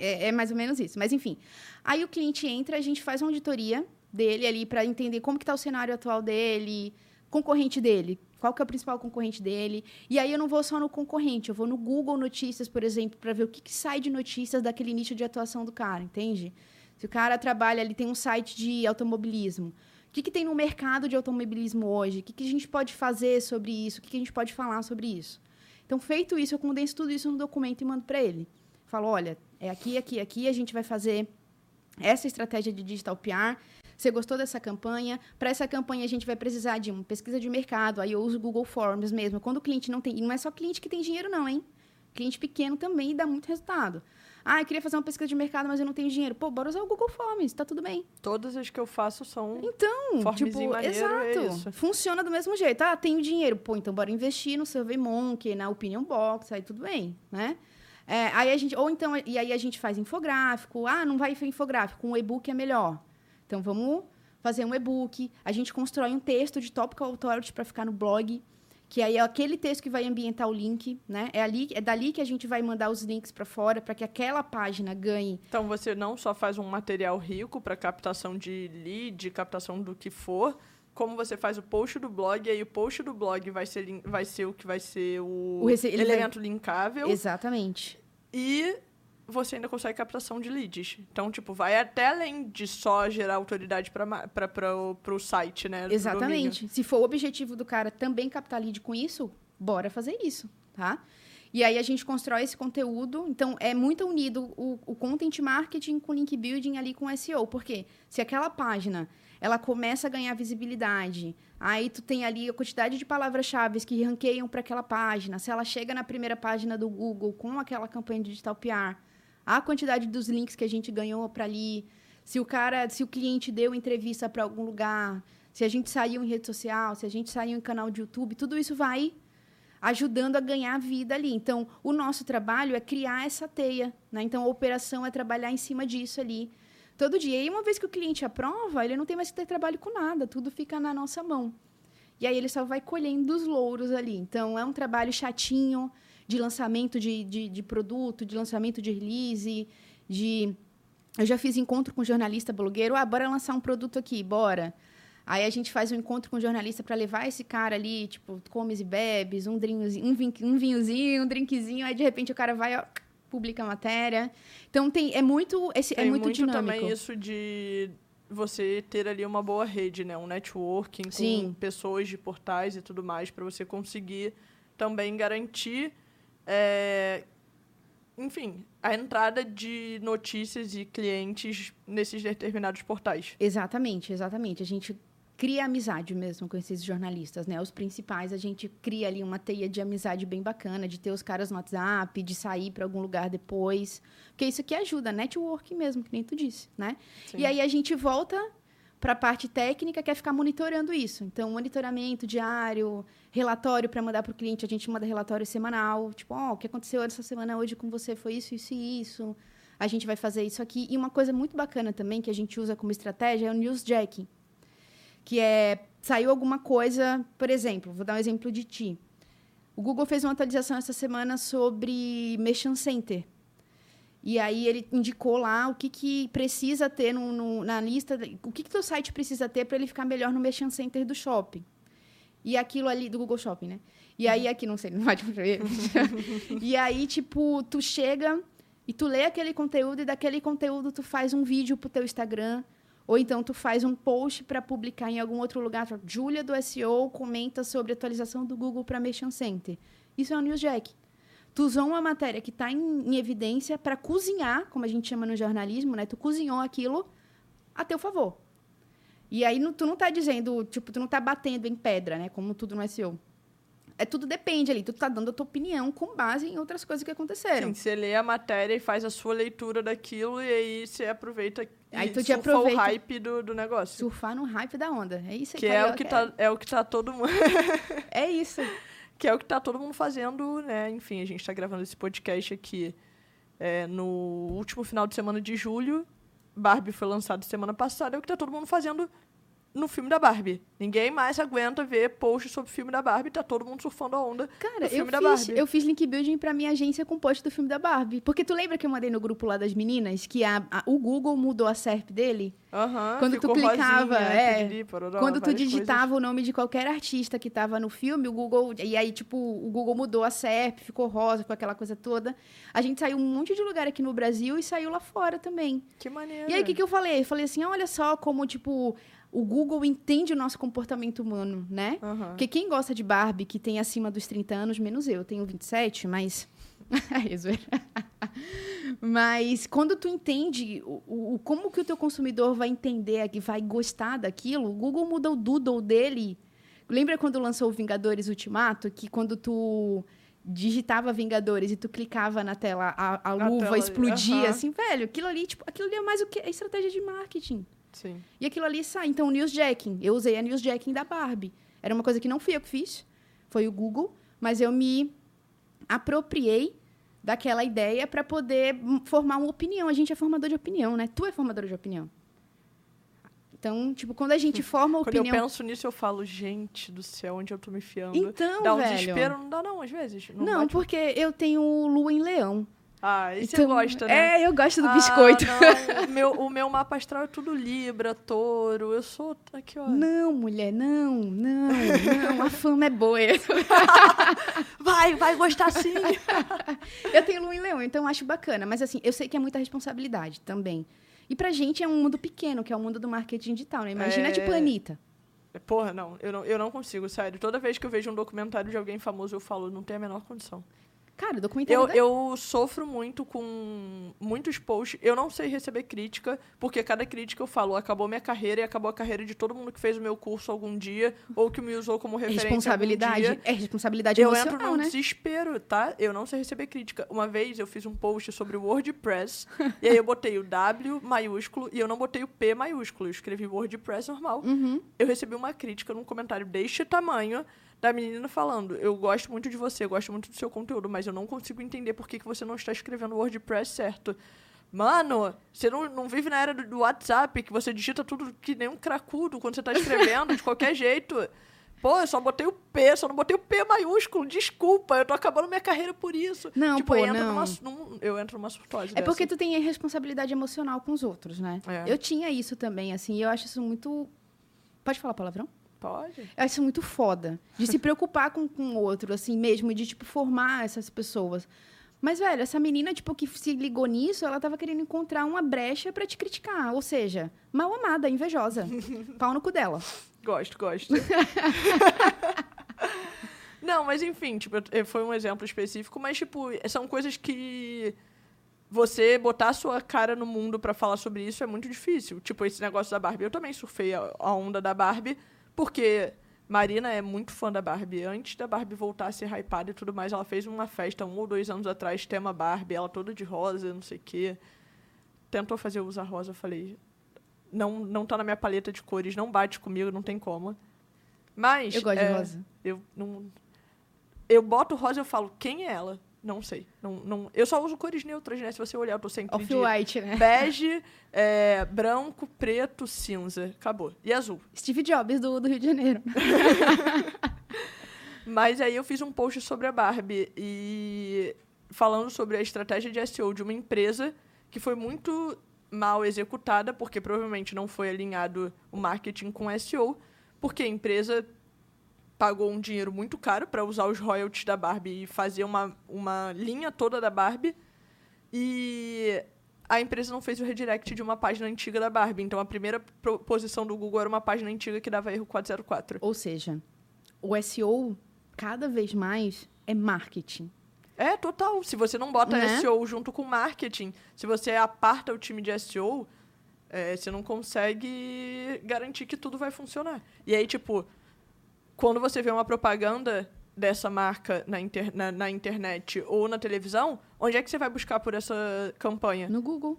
é, é mais ou menos isso. Mas enfim. Aí o cliente entra, a gente faz uma auditoria dele ali para entender como que tá o cenário atual dele, concorrente dele. Qual que é o principal concorrente dele? E aí eu não vou só no concorrente, eu vou no Google Notícias, por exemplo, para ver o que, que sai de notícias daquele nicho de atuação do cara, entende? Se o cara trabalha, ele tem um site de automobilismo. O que, que tem no mercado de automobilismo hoje? O que, que a gente pode fazer sobre isso? O que, que a gente pode falar sobre isso? Então, feito isso, eu condenso tudo isso no documento e mando para ele. Falo, olha, é aqui, aqui, aqui, a gente vai fazer essa estratégia de digital PR. Você gostou dessa campanha? Para essa campanha, a gente vai precisar de uma pesquisa de mercado. Aí eu uso Google Forms mesmo. Quando o cliente não tem... E não é só cliente que tem dinheiro, não, hein? Cliente pequeno também dá muito resultado. Ah, eu queria fazer uma pesquisa de mercado, mas eu não tenho dinheiro. Pô, bora usar o Google Forms, tá tudo bem. Todas as que eu faço são. Então, tipo, exato. É Funciona do mesmo jeito. Ah, tenho dinheiro. Pô, então bora investir no SurveyMonkey, na Opinion Box, aí tudo bem, né? É, aí a gente, ou então, e aí a gente faz infográfico. Ah, não vai infográfico, um e-book é melhor. Então vamos fazer um e-book. A gente constrói um texto de topic authority para ficar no blog que aí é aquele texto que vai ambientar o link, né? É ali, é dali que a gente vai mandar os links para fora para que aquela página ganhe. Então você não só faz um material rico para captação de lead, captação do que for, como você faz o post do blog, e aí o post do blog vai ser, vai ser o que vai ser o, o elemento vai... linkável. Exatamente. E você ainda consegue captação de leads. Então, tipo, vai até além de só gerar autoridade para o site, né? Exatamente. Se for o objetivo do cara também captar lead com isso, bora fazer isso, tá? E aí a gente constrói esse conteúdo. Então, é muito unido o, o content marketing com link building ali com SEO. Porque se aquela página ela começa a ganhar visibilidade, aí tu tem ali a quantidade de palavras-chave que ranqueiam para aquela página. Se ela chega na primeira página do Google com aquela campanha de digital PR, a quantidade dos links que a gente ganhou para ali, se o cara, se o cliente deu entrevista para algum lugar, se a gente saiu em rede social, se a gente saiu em canal de YouTube, tudo isso vai ajudando a ganhar vida ali. Então, o nosso trabalho é criar essa teia, né? Então, a operação é trabalhar em cima disso ali todo dia. E uma vez que o cliente aprova, ele não tem mais que ter trabalho com nada, tudo fica na nossa mão. E aí ele só vai colhendo os louros ali. Então, é um trabalho chatinho, de lançamento de, de, de produto, de lançamento de release, de... Eu já fiz encontro com jornalista blogueiro. Ah, bora lançar um produto aqui, bora. Aí a gente faz um encontro com o jornalista para levar esse cara ali, tipo, comes e bebes, um, um, vin, um vinhozinho, um drinkzinho, aí de repente o cara vai, ó, publica a matéria. Então tem, é muito, esse, é tem é muito, muito dinâmico. também isso de você ter ali uma boa rede, né? Um networking com Sim. pessoas de portais e tudo mais para você conseguir também garantir é, enfim, a entrada de notícias e clientes nesses determinados portais. Exatamente, exatamente. A gente cria amizade mesmo com esses jornalistas, né? Os principais, a gente cria ali uma teia de amizade bem bacana, de ter os caras no WhatsApp, de sair para algum lugar depois. Porque isso aqui ajuda, network mesmo, que nem tu disse, né? Sim. E aí a gente volta para a parte técnica, que é ficar monitorando isso. Então, monitoramento diário, relatório para mandar para o cliente, a gente manda relatório semanal. Tipo, oh, o que aconteceu essa semana hoje com você foi isso, isso e isso. A gente vai fazer isso aqui. E uma coisa muito bacana também, que a gente usa como estratégia, é o newsjacking. Que é, saiu alguma coisa, por exemplo, vou dar um exemplo de ti. O Google fez uma atualização essa semana sobre Mission Center. E aí ele indicou lá o que, que precisa ter no, no na lista, o que, que teu site precisa ter para ele ficar melhor no Merchant Center do shopping. E aquilo ali, do Google Shopping, né? E aí, aqui, não sei, não pode ver. e aí, tipo, tu chega e tu lê aquele conteúdo e daquele conteúdo tu faz um vídeo pro teu Instagram. Ou então tu faz um post para publicar em algum outro lugar. Júlia do SEO comenta sobre atualização do Google para Merchant Center. Isso é um newsjack. Tu usou uma matéria que está em, em, evidência para cozinhar, como a gente chama no jornalismo, né? Tu cozinhou aquilo a teu favor. E aí tu não está dizendo, tipo, tu não está batendo em pedra, né? Como tudo no SEO. É tudo depende ali, tu tá dando a tua opinião com base em outras coisas que aconteceram. Sim, você lê a matéria e faz a sua leitura daquilo e aí você aproveita aí tu te aproveita o hype do, do negócio. Surfar no hype da onda. É isso que é o que tá é o que tá todo mundo É isso que é o que tá todo mundo fazendo, né? Enfim, a gente está gravando esse podcast aqui é, no último final de semana de julho. Barbie foi lançado semana passada, é o que tá todo mundo fazendo no filme da Barbie. Ninguém mais aguenta ver posts sobre o filme da Barbie, tá todo mundo surfando a onda Cara, filme eu da fiz, Barbie. eu fiz link building pra minha agência com post do filme da Barbie. Porque tu lembra que eu mandei no grupo lá das meninas que a, a o Google mudou a SERP dele? Uhum, quando tu clicava, rosinha, é, piriri, pororó, quando tu digitava coisas. o nome de qualquer artista que tava no filme, o Google, e aí tipo, o Google mudou a SERP, ficou rosa, com aquela coisa toda. A gente saiu um monte de lugar aqui no Brasil e saiu lá fora também. Que maneiro. E aí o que que eu falei? Eu falei assim, olha só como tipo o Google entende o nosso comportamento humano, né? Aham. Porque quem gosta de Barbie, que tem acima dos 30 anos, menos eu, tenho 27, mas. É mas quando tu entende o, o- como que o teu consumidor vai entender, que vai gostar daquilo, o Google muda o doodle dele. Lembra quando lançou o Vingadores Ultimato? Que quando tu digitava Vingadores e tu clicava na tela, a, a luva tela, explodia, aham. assim, velho, aquilo ali, tipo, aquilo ali é mais o que? É estratégia de marketing. Sim. E aquilo ali sai. Então, o newsjacking. Eu usei a newsjacking da Barbie. Era uma coisa que não fui eu que fiz, foi o Google, mas eu me apropriei daquela ideia para poder formar uma opinião. A gente é formador de opinião, né? Tu é formador de opinião. Então, tipo, quando a gente forma a Quando eu opinião. penso nisso, eu falo, gente do céu, onde eu tô me fiando? Então, dá um velho. desespero, não dá não, às vezes. Não, Não, porque eu tenho lua em leão. Ah, e você Então, gosta, né? É, eu gosto do Ah, biscoito. não, o, meu, o meu mapa astral é tudo Libra, touro. Eu sou. Aqui, ó. Não, mulher, não, não, não. A fama é boa. Vai, vai gostar sim. Eu tenho lua em leão, então eu acho bacana. Mas assim, eu sei que é muita responsabilidade também. E pra gente é um mundo pequeno, que é o mundo do marketing digital, né? Imagina, É. tipo, Anitta. Porra, não eu, não. eu não consigo, sério. Toda vez que eu vejo um documentário de alguém famoso, eu falo, não tem a menor condição. Cara, documentário Eu, da- eu sofro muito com muitos posts. Eu não sei receber crítica, porque cada crítica eu falo, acabou minha carreira e acabou a carreira de todo mundo que fez o meu curso algum dia, ou que me usou como É referência. responsabilidade. É responsabilidade Eu emocional, entro num né? desespero, tá? Eu não sei receber crítica. Uma vez eu fiz um post sobre o WordPress, e aí eu botei o W maiúsculo e eu não botei o P maiúsculo. Eu escrevi WordPress normal. Uhum. Eu recebi uma crítica num comentário deste tamanho da menina falando: Eu gosto muito de você, gosto muito do seu conteúdo, mas eu não consigo entender por que, que você não está escrevendo o WordPress certo. Mano, você não, não vive na era do, WhatsApp, que você digita tudo que nem um cracudo quando você tá escrevendo, de qualquer jeito. Pô, eu só botei o P, só não botei o P maiúsculo. Desculpa, eu tô acabando minha carreira por isso. Não, tipo, pô, eu entro não. Numa, num- eu entro numa surtose É porque dessa. tu tem a responsabilidade emocional com os outros, né? É. Eu tinha isso também, assim, e eu acho isso muito. Pode falar palavrão? Pode. Eu acho isso muito foda. De se preocupar com, com o outro, assim mesmo, de, tipo, formar essas pessoas. Mas, velho, essa menina, tipo, que se ligou nisso, ela tava querendo encontrar uma brecha pra te criticar. Ou seja, mal amada, invejosa. Pau no cu dela. Gosto, gosto. Não, mas enfim, tipo, foi um exemplo específico, mas, tipo, são coisas que você botar a sua cara no mundo pra falar sobre isso é muito difícil. Tipo, esse negócio da Barbie. Eu também surfei a onda da Barbie, porque Marina é muito fã da Barbie. Antes da Barbie voltar a ser hypada e tudo mais, ela fez uma festa um ou dois anos atrás, tema Barbie, ela toda de rosa, não sei o quê. Tentou fazer eu usar rosa, eu falei, não, não tá na minha paleta de cores, não bate comigo, não tem como. Mas. Eu gosto é, de rosa. Eu não. Eu boto rosa e eu falo, quem é ela? Não sei. Não, não, eu só uso cores neutras, né? Se você olhar, eu tô sempre Off-white, né? bege, é, branco, preto, cinza. Acabou. E azul. Steve Jobs do, do Rio de Janeiro. Mas aí eu fiz um post sobre a Barbie e falando sobre a estratégia de SEO de uma empresa que foi muito mal executada, porque provavelmente não foi alinhado o marketing com SEO, porque a empresa pagou um dinheiro muito caro para usar os royalties da Barbie e fazer uma, uma linha toda da Barbie. E a empresa não fez o redirect de uma página antiga da Barbie. Então a primeira posição do Google era uma página antiga que dava erro 404. Ou seja, o SEO, cada vez mais, é marketing. É, total. Se você não bota Né? SEO junto com marketing, se você aparta o time de SEO, é, você não consegue garantir que tudo vai funcionar. E aí, tipo, quando você vê uma propaganda dessa marca na, inter- na- na internet ou na televisão, onde é que você vai buscar por essa campanha? No Google.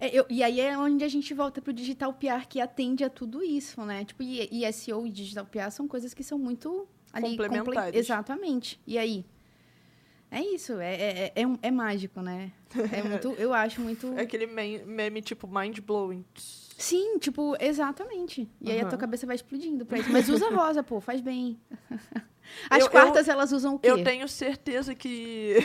É, eu- e aí é onde a gente volta pro digital PR, que atende a tudo isso, né? Tipo, e, e SEO e digital PR são coisas que são muito ali, comple- Complementares. Exatamente. E aí? É isso, é, é, é, um- é mágico, né? É muito, eu acho muito. É aquele meme, tipo mind-blowing. Sim, tipo, exatamente. E aí a tua cabeça vai explodindo pra isso. Mas usa rosa, pô, faz bem. As Eu- quartas, elas usam o quê? Eu tenho certeza que.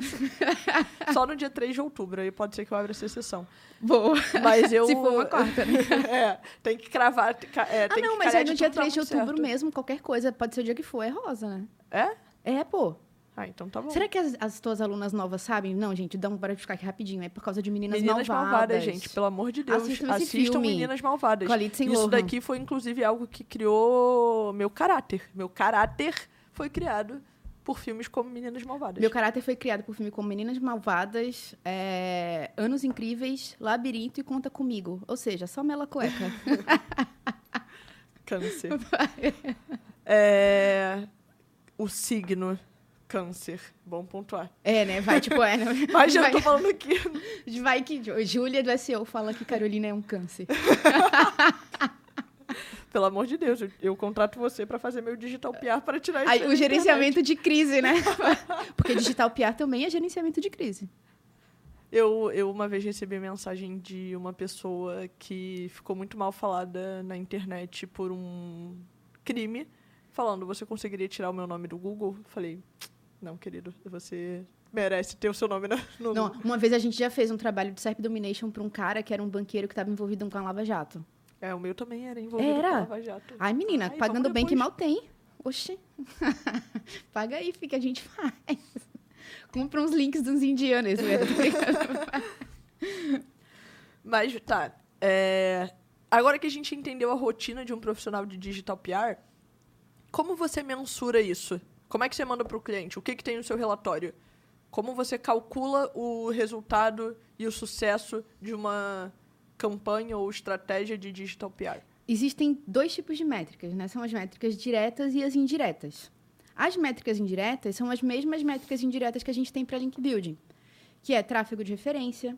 Só no dia 3 de outubro, aí pode ser que eu abra essa sessão. Boa. Mas eu. Se for uma quarta, né? é, tem que cravar. É, Ah, não, mas aí no dia tudo dar 3 de outubro certo. mesmo, qualquer coisa, pode ser o dia que for, é rosa, né? É? É, pô. Ah, então tá bom. Será que as, as tuas alunas novas sabem? Não, gente, dá um para ficar aqui rapidinho. É por causa de Meninas, Meninas Malvadas. Malvadas, gente, pelo amor de Deus. Assistam Assistam. Meninas Malvadas. Isso Lohan. daqui foi, inclusive, algo que criou meu caráter. Meu caráter foi criado por filmes como Meninas Malvadas. Meu caráter foi criado por filme como Meninas Malvadas, é, Anos Incríveis, Labirinto e Conta Comigo. Ou seja, só mela cueca. Câncer. é... O signo câncer. Bom pontuar. é, né? Vai, tipo, é. né? Mas já vai, tô falando aqui. vai que Júlia do SEO fala que Carolina é um câncer. Pelo amor de Deus, eu, eu contrato você pra fazer meu digital PR para tirar isso Aí, o gerenciamento de crise, né? Porque digital PR também é gerenciamento de crise. Eu, eu uma vez recebi mensagem de uma pessoa que ficou muito mal falada na internet por um crime, falando: Você conseguiria tirar o meu nome do Google? Falei: Não, querido, você merece ter o seu nome no Não, uma vez a gente já fez um trabalho de SERP Domination para um cara que era um banqueiro que estava envolvido com a Lava Jato. É, o meu também era envolvido Era? com Lava Jato. Ai, menina, Ai, pagando bem que mal tem. Oxi. Paga aí, fica, a gente faz. Compra uns links dos indianos. velho. Mas tá. é, Agora que a gente entendeu a rotina de um profissional de digital PR, como você mensura isso? Como é que você manda para o cliente? O que, que tem no seu relatório? Como você calcula o resultado e o sucesso de uma campanha ou estratégia de digital PR? Existem dois tipos de métricas, né? São as métricas diretas e as indiretas. As métricas indiretas são as mesmas métricas indiretas que a gente tem para link building, que é tráfego de referência,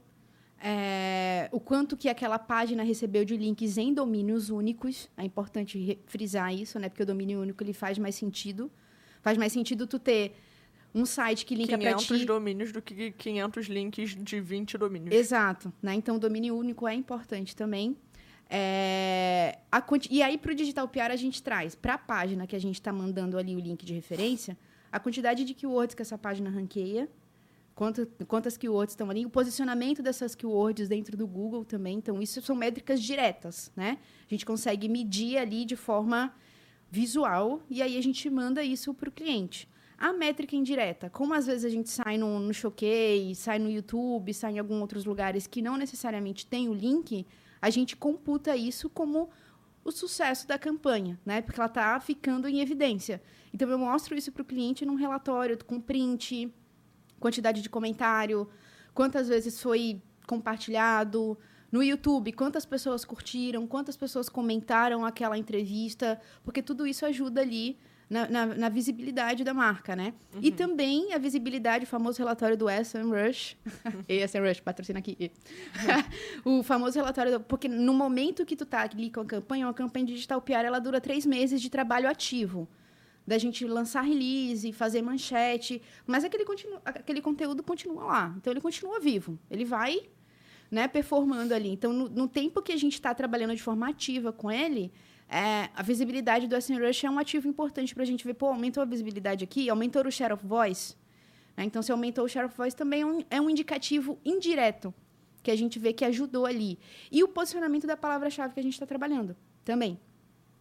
é, o quanto que aquela página recebeu de links em domínios únicos. É importante frisar isso, né? Porque o domínio único ele faz mais sentido. Faz mais sentido tu ter um site que linka para 500 ti. domínios do que 500 links de 20 domínios. Exato, né? Então o domínio único é importante também. É, a e aí, para o Digital PR, a gente traz para a página que a gente está mandando ali o link de referência, a quantidade de keywords que essa página ranqueia, quanto, quantas keywords estão ali, o posicionamento dessas keywords dentro do Google também. Então, isso são métricas diretas, né? A gente consegue medir ali de forma visual e aí a gente manda isso para o cliente. A métrica indireta, como às vezes a gente sai no, no Showcase, sai no YouTube, sai em alguns outros lugares que não necessariamente tem o link, a gente computa isso como o sucesso da campanha, né? Porque ela está ficando em evidência. Então eu mostro isso para o cliente num relatório com print, quantidade de comentário, quantas vezes foi compartilhado. No YouTube, quantas pessoas curtiram, quantas pessoas comentaram aquela entrevista, porque tudo isso ajuda ali na, na- na visibilidade da marca, né? E também a visibilidade, o famoso relatório do SM Rush. SM Rush, patrocina aqui. o famoso relatório, do, porque no momento que tu tá ali com a campanha, uma campanha digital PR, ela dura três meses de trabalho ativo da gente lançar release, fazer manchete, mas aquele, continu- aquele conteúdo continua lá. Então ele continua vivo. Ele vai, né, performando ali. Então no, no tempo que a gente está trabalhando de forma ativa com ele, é, a visibilidade do SEMrush é um ativo importante para a gente ver, pô, aumentou a visibilidade aqui, aumentou o share of voice. né? Então se aumentou o share of voice também é um, é um indicativo indireto que a gente vê que ajudou ali. E o posicionamento da palavra-chave que a gente está trabalhando também.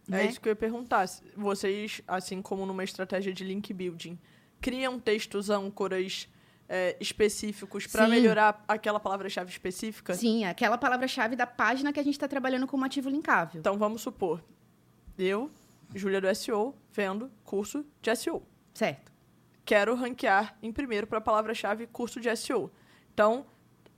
É né? isso que eu ia perguntar. Vocês, assim como numa estratégia de link building, criam textos âncoras é, específicos para melhorar aquela palavra-chave específica? Sim, aquela palavra-chave da página que a gente está trabalhando como ativo linkável. Então vamos supor, eu, Júlia do SEO, vendo curso de SEO. Certo. Quero ranquear em primeiro para a palavra-chave curso de SEO. Então,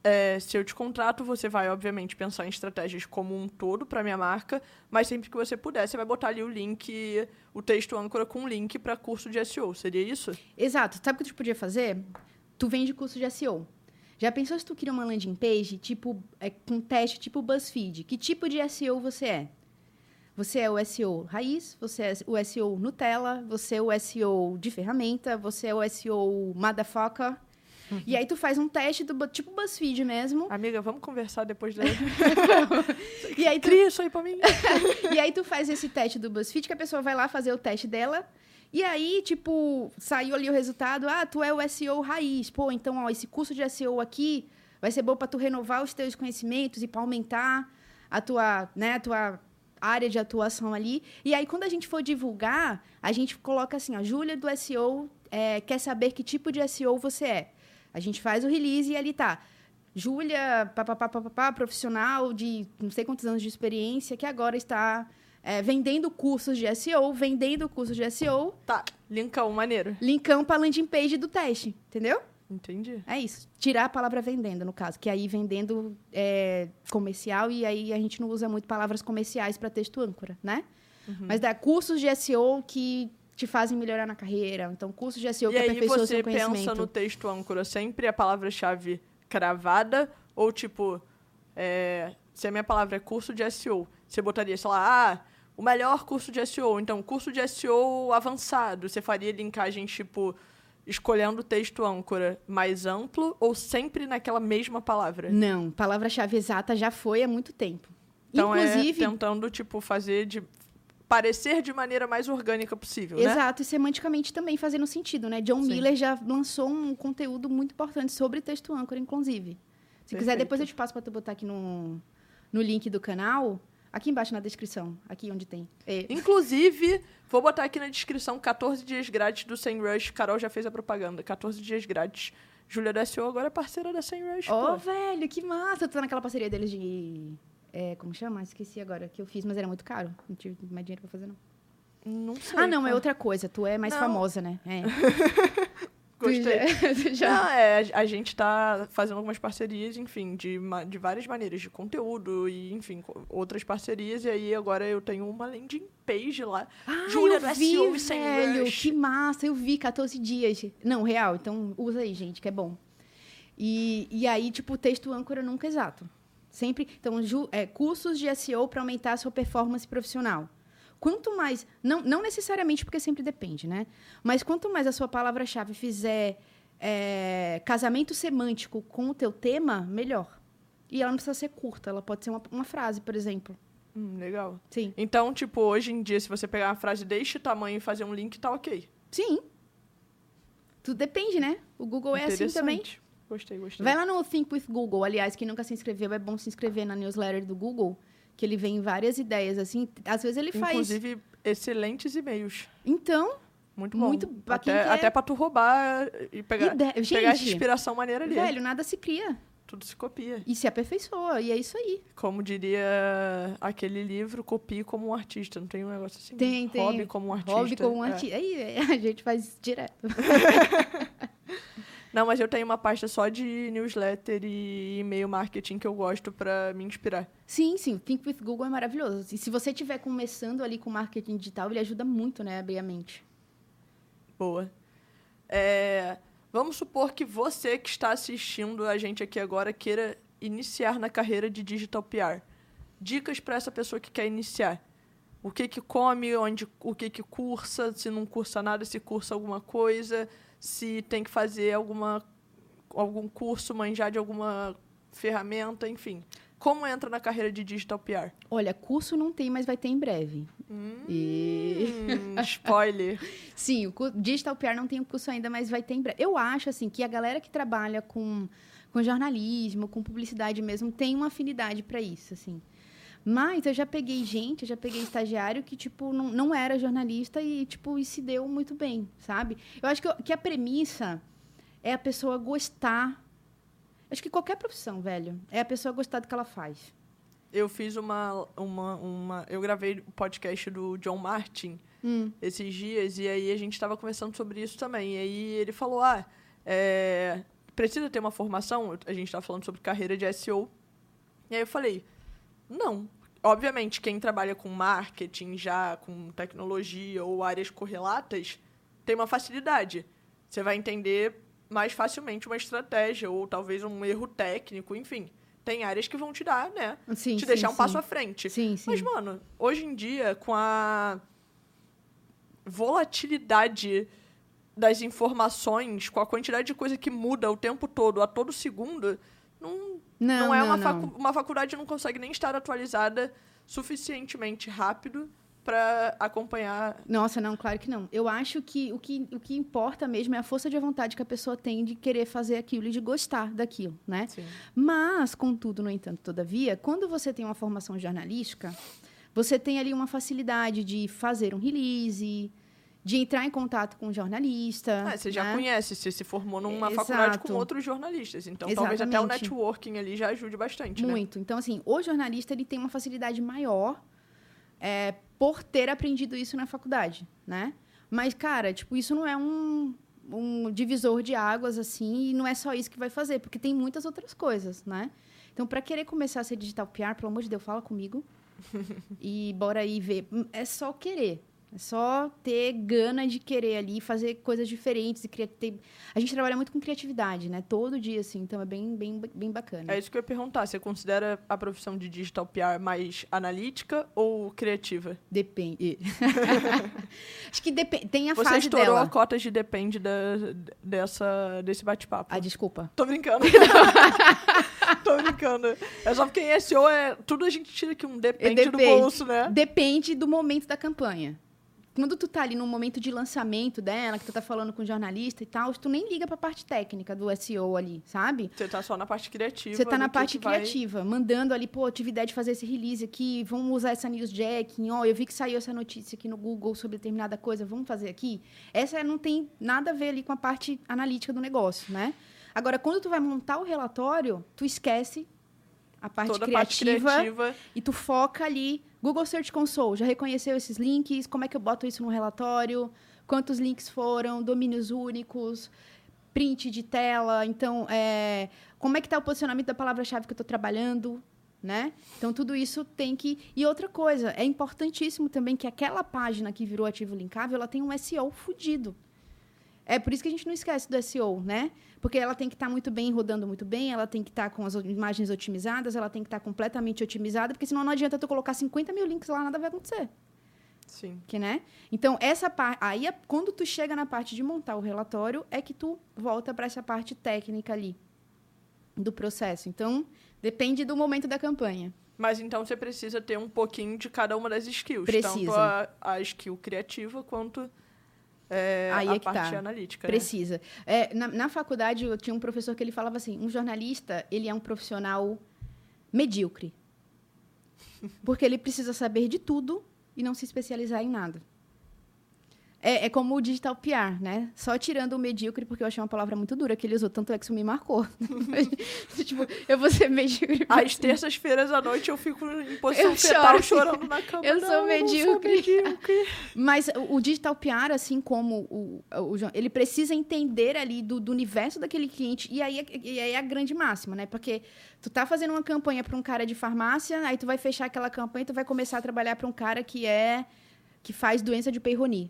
é, se eu te contrato, você vai, obviamente, pensar em estratégias como um todo para minha marca, mas sempre que você puder, você vai botar ali o link, o texto âncora com o link para curso de SEO. Seria isso? Exato. Sabe o que tu podia fazer? Tu vende curso de SEO. Já pensou se tu cria uma landing page tipo é, com teste tipo BuzzFeed? Que tipo de SEO você é? Você é o SEO raiz, você é o SEO Nutella, você é o SEO de ferramenta, você é o SEO motherfucker. E aí tu faz um teste do tipo BuzzFeed mesmo. Amiga, vamos conversar depois da... E aí tu Cria isso aí para mim. E aí tu faz esse teste do BuzzFeed, que a pessoa vai lá fazer o teste dela. E aí, tipo, saiu ali o resultado. Ah, tu é o SEO raiz. Pô, então, ó, esse curso de SEO aqui vai ser bom para tu renovar os teus conhecimentos e para aumentar a tua, né, a tua área de atuação ali. E aí, quando a gente for divulgar, a gente coloca assim, ó, Júlia do SEO é, quer saber que tipo de SEO você é. A gente faz o release e ali tá. Júlia, papapá, profissional de não sei quantos anos de experiência, que agora está é, vendendo cursos de SEO, vendendo cursos de SEO, Tá, linkão, maneiro. linkão para landing page do teste, entendeu? Entendi. É isso. Tirar a palavra vendendo, no caso, que aí vendendo é comercial e aí a gente não usa muito palavras comerciais para texto âncora, né? Mas dá cursos de SEO que te fazem melhorar na carreira. Então, cursos de SEO E que aí aperfeiçoam você seu pensa conhecimento. no texto âncora sempre a palavra-chave cravada ou tipo, é, se a minha palavra é curso de SEO, você botaria, sei lá, ah, o melhor curso de SEO, então curso de SEO avançado, você faria linkagem tipo escolhendo o texto âncora mais amplo ou sempre naquela mesma palavra? Não, palavra-chave exata já foi há muito tempo. Então Inclusive, é tentando tipo fazer de parecer de maneira mais orgânica possível, né? Exato, e semanticamente também fazendo sentido, né? John Sim. Miller já lançou um conteúdo muito importante sobre texto âncora, inclusive. Se quiser, Perfeito. depois eu te passo para tu botar aqui no, no link do canal. Aqui embaixo na descrição, aqui onde tem. É, Inclusive, vou botar aqui na descrição 14 dias grátis do Sem Rush. Carol já fez a propaganda. 14 dias grátis. Júlia da SEO agora é parceira da Sem Rush. Ó, pô. velho, que massa! Eu tô naquela parceria deles de. É, como chama? Esqueci agora, que eu fiz, mas era muito caro. Não tive mais dinheiro pra fazer, não. Não sei. ah, não, é outra coisa. Tu é mais Não. famosa, né? É. Gostei. Tu já- Não, é, a- gente tá fazendo algumas parcerias, enfim, de, de várias maneiras, de conteúdo e, enfim, outras parcerias. E aí agora eu tenho uma landing page lá. Ah, Júlia do vi, SEO Sem velho, que massa, eu vi 14 dias. Não, real, então usa aí, gente, que é bom. E, e aí, tipo, o texto âncora nunca é exato. Sempre, então, ju- é, cursos de SEO para aumentar a sua performance profissional. Quanto mais, não, não necessariamente porque sempre depende, né? Mas quanto mais a sua palavra-chave fizer é, casamento semântico com o teu tema, melhor. E ela não precisa ser curta, ela pode ser uma, uma frase, por exemplo. Hum, legal. Sim. Então, tipo, hoje em dia, se você pegar uma frase deste tamanho e fazer um link, tá ok. Sim. Tudo depende, né? O Google é assim também. Gostei, gostei. Vai lá no Think with Google. Aliás, quem nunca se inscreveu, é bom se inscrever na newsletter do Google, que ele vem várias ideias, assim. Às vezes ele faz. Inclusive, excelentes e-mails. Então, Muito bom. Muito- até, quer- até pra tu roubar e pegar, ide- pegar essa gente, inspiração maneira ali. velho, nada se cria. Tudo se copia. E se aperfeiçoa. E é isso aí. Como diria aquele livro, copie como um artista. Não tem um negócio assim? Tem, tem. Hobby como um artista. Hobby como um É. artista. Aí é, a gente faz direto. Não, mas eu tenho uma pasta só de newsletter e e-mail marketing que eu gosto pra me inspirar. Sim, sim. Think with Google é maravilhoso. E se você estiver começando ali com marketing digital, ele ajuda muito, né? A abrir a mente. Boa. É, vamos supor que você que está assistindo a gente aqui agora queira iniciar na carreira de digital PR. Dicas para essa pessoa que quer iniciar. O que que come, onde, o que que cursa, se não cursa nada, se cursa alguma coisa, se tem que fazer alguma algum curso, manjar de alguma ferramenta, enfim. Como entra na carreira de digital PR? Olha, curso não tem, mas vai ter em breve. E... Hum, spoiler. Sim, o Digital PR não tem o curso ainda, mas vai ter em breve. Eu acho, assim, que a galera que trabalha com, com jornalismo, com publicidade mesmo, tem uma afinidade para isso, assim. Mas eu já peguei gente, eu já peguei estagiário que, tipo, não, não era jornalista e, tipo, e se deu muito bem, sabe? Eu acho que, que a premissa é a pessoa gostar. Acho que qualquer profissão, velho, é a pessoa gostar do que ela faz. Eu fiz uma, uma, uma. Eu gravei o podcast do John Martin Hum. esses dias, e aí a gente estava conversando sobre isso também. E aí ele falou: ah, é, precisa ter uma formação? A gente estava falando sobre carreira de SEO. E aí eu falei: não. Obviamente, quem trabalha com marketing já, com tecnologia ou áreas correlatas, tem uma facilidade. Você vai entender mais facilmente uma estratégia ou talvez um erro técnico, enfim. Tem áreas que vão te dar, né? Sim, te sim, deixar um sim. passo à frente. Sim, sim. Mas, mano, hoje em dia, com a volatilidade das informações, com a quantidade de coisa que muda o tempo todo, a todo segundo, não, não, Não, é não, uma, facu- uma faculdade não consegue nem estar atualizada suficientemente rápido para acompanhar. Nossa, não, claro que não. Eu acho que o, que o que importa mesmo é a força de vontade que a pessoa tem de querer fazer aquilo e de gostar daquilo, né? Mas, contudo, no entanto, todavia, quando você tem uma formação jornalística, você tem ali uma facilidade de fazer um release, de entrar em contato com um jornalista. Ah, você já né? conhece, você se formou numa Exato. faculdade com outros jornalistas. Então, talvez até o Exatamente. networking ali já ajude bastante, né? Muito. Então, assim, o jornalista ele tem uma facilidade maior é, por ter aprendido isso na faculdade, né? Mas, cara, tipo, isso não é um, um divisor de águas, assim, e não é só isso que vai fazer, porque tem muitas outras coisas, né? Então, para querer começar a ser digital PR, pelo amor de Deus, fala comigo. e bora aí ver. É só querer. É só ter gana de querer ali fazer coisas diferentes e criar. ter- A gente trabalha muito com criatividade, né? Todo dia, assim, então é bem, bem, bem bacana. É isso que eu ia perguntar. Você considera a profissão de digital PR mais analítica ou criativa? Depende. Acho que depe- tem a Você fase estourou dela. a cota de depende da, dessa, desse bate-papo. Ah, desculpa. Tô brincando. Tô brincando. É só porque em SEO é. Tudo a gente tira aqui um depende, do Depende. bolso, né? Depende do momento da campanha. Quando tu tá ali no momento de lançamento dela, que tu tá falando com o jornalista e tal, tu nem liga pra parte técnica do SEO ali, sabe? Você tá só na parte criativa. Você tá na parte que vai- criativa, mandando ali, pô, tive ideia de fazer esse release aqui, vamos usar essa newsjacking, ó, eu vi que saiu essa notícia aqui no Google sobre determinada coisa, vamos fazer aqui. Essa não tem nada a ver ali com a parte analítica do negócio, né? Agora, quando tu vai montar o relatório, tu esquece a parte, Toda a criativa, parte criativa. e tu foca ali, Google Search Console, já reconheceu esses links, como é que eu boto isso no relatório, quantos links foram, domínios únicos, print de tela, então, é, como é que está o posicionamento da palavra-chave que eu estou trabalhando, né? Então, tudo isso tem que... E outra coisa, é importantíssimo também que aquela página que virou ativo linkável, ela tem um SEO fudido. É por isso que a gente não esquece do SEO, né? Porque ela tem que estar muito bem, rodando muito bem, ela tem que estar com as imagens otimizadas, ela tem que estar completamente otimizada, porque senão não adianta tu colocar 50 mil links lá, nada vai acontecer. Sim. Que, né? Então, essa parte. Aí, é- quando tu chega na parte de montar o relatório, é que tu volta para essa parte técnica ali do processo. Então, depende do momento da campanha. Mas então você precisa ter um pouquinho de cada uma das skills. Tanto Precisa. a, a skill criativa quanto é, Aí a é que parte tá. analítica. né? Precisa. É, na, na faculdade, eu tinha um professor que ele falava assim: um jornalista, ele é um profissional medíocre. Porque ele precisa saber de tudo e não se especializar em nada. É, é como o digital PR, né? Só tirando o medíocre, porque eu achei uma palavra muito dura que ele usou, tanto é que isso me marcou. tipo, eu vou ser medíocre. Às terças-feiras à noite eu fico em posição Eu fetal choro. chorando na cama. Eu sou Não, não medíocre. medíocre. Mas o, o digital PR, assim como o, o João, ele precisa entender ali do, do universo daquele cliente. E aí, é- e aí é a grande máxima, né? Porque tu tá fazendo uma campanha para um cara de farmácia, aí tu vai fechar aquela campanha e tu vai começar a trabalhar para um cara que é que faz doença de Peyronie.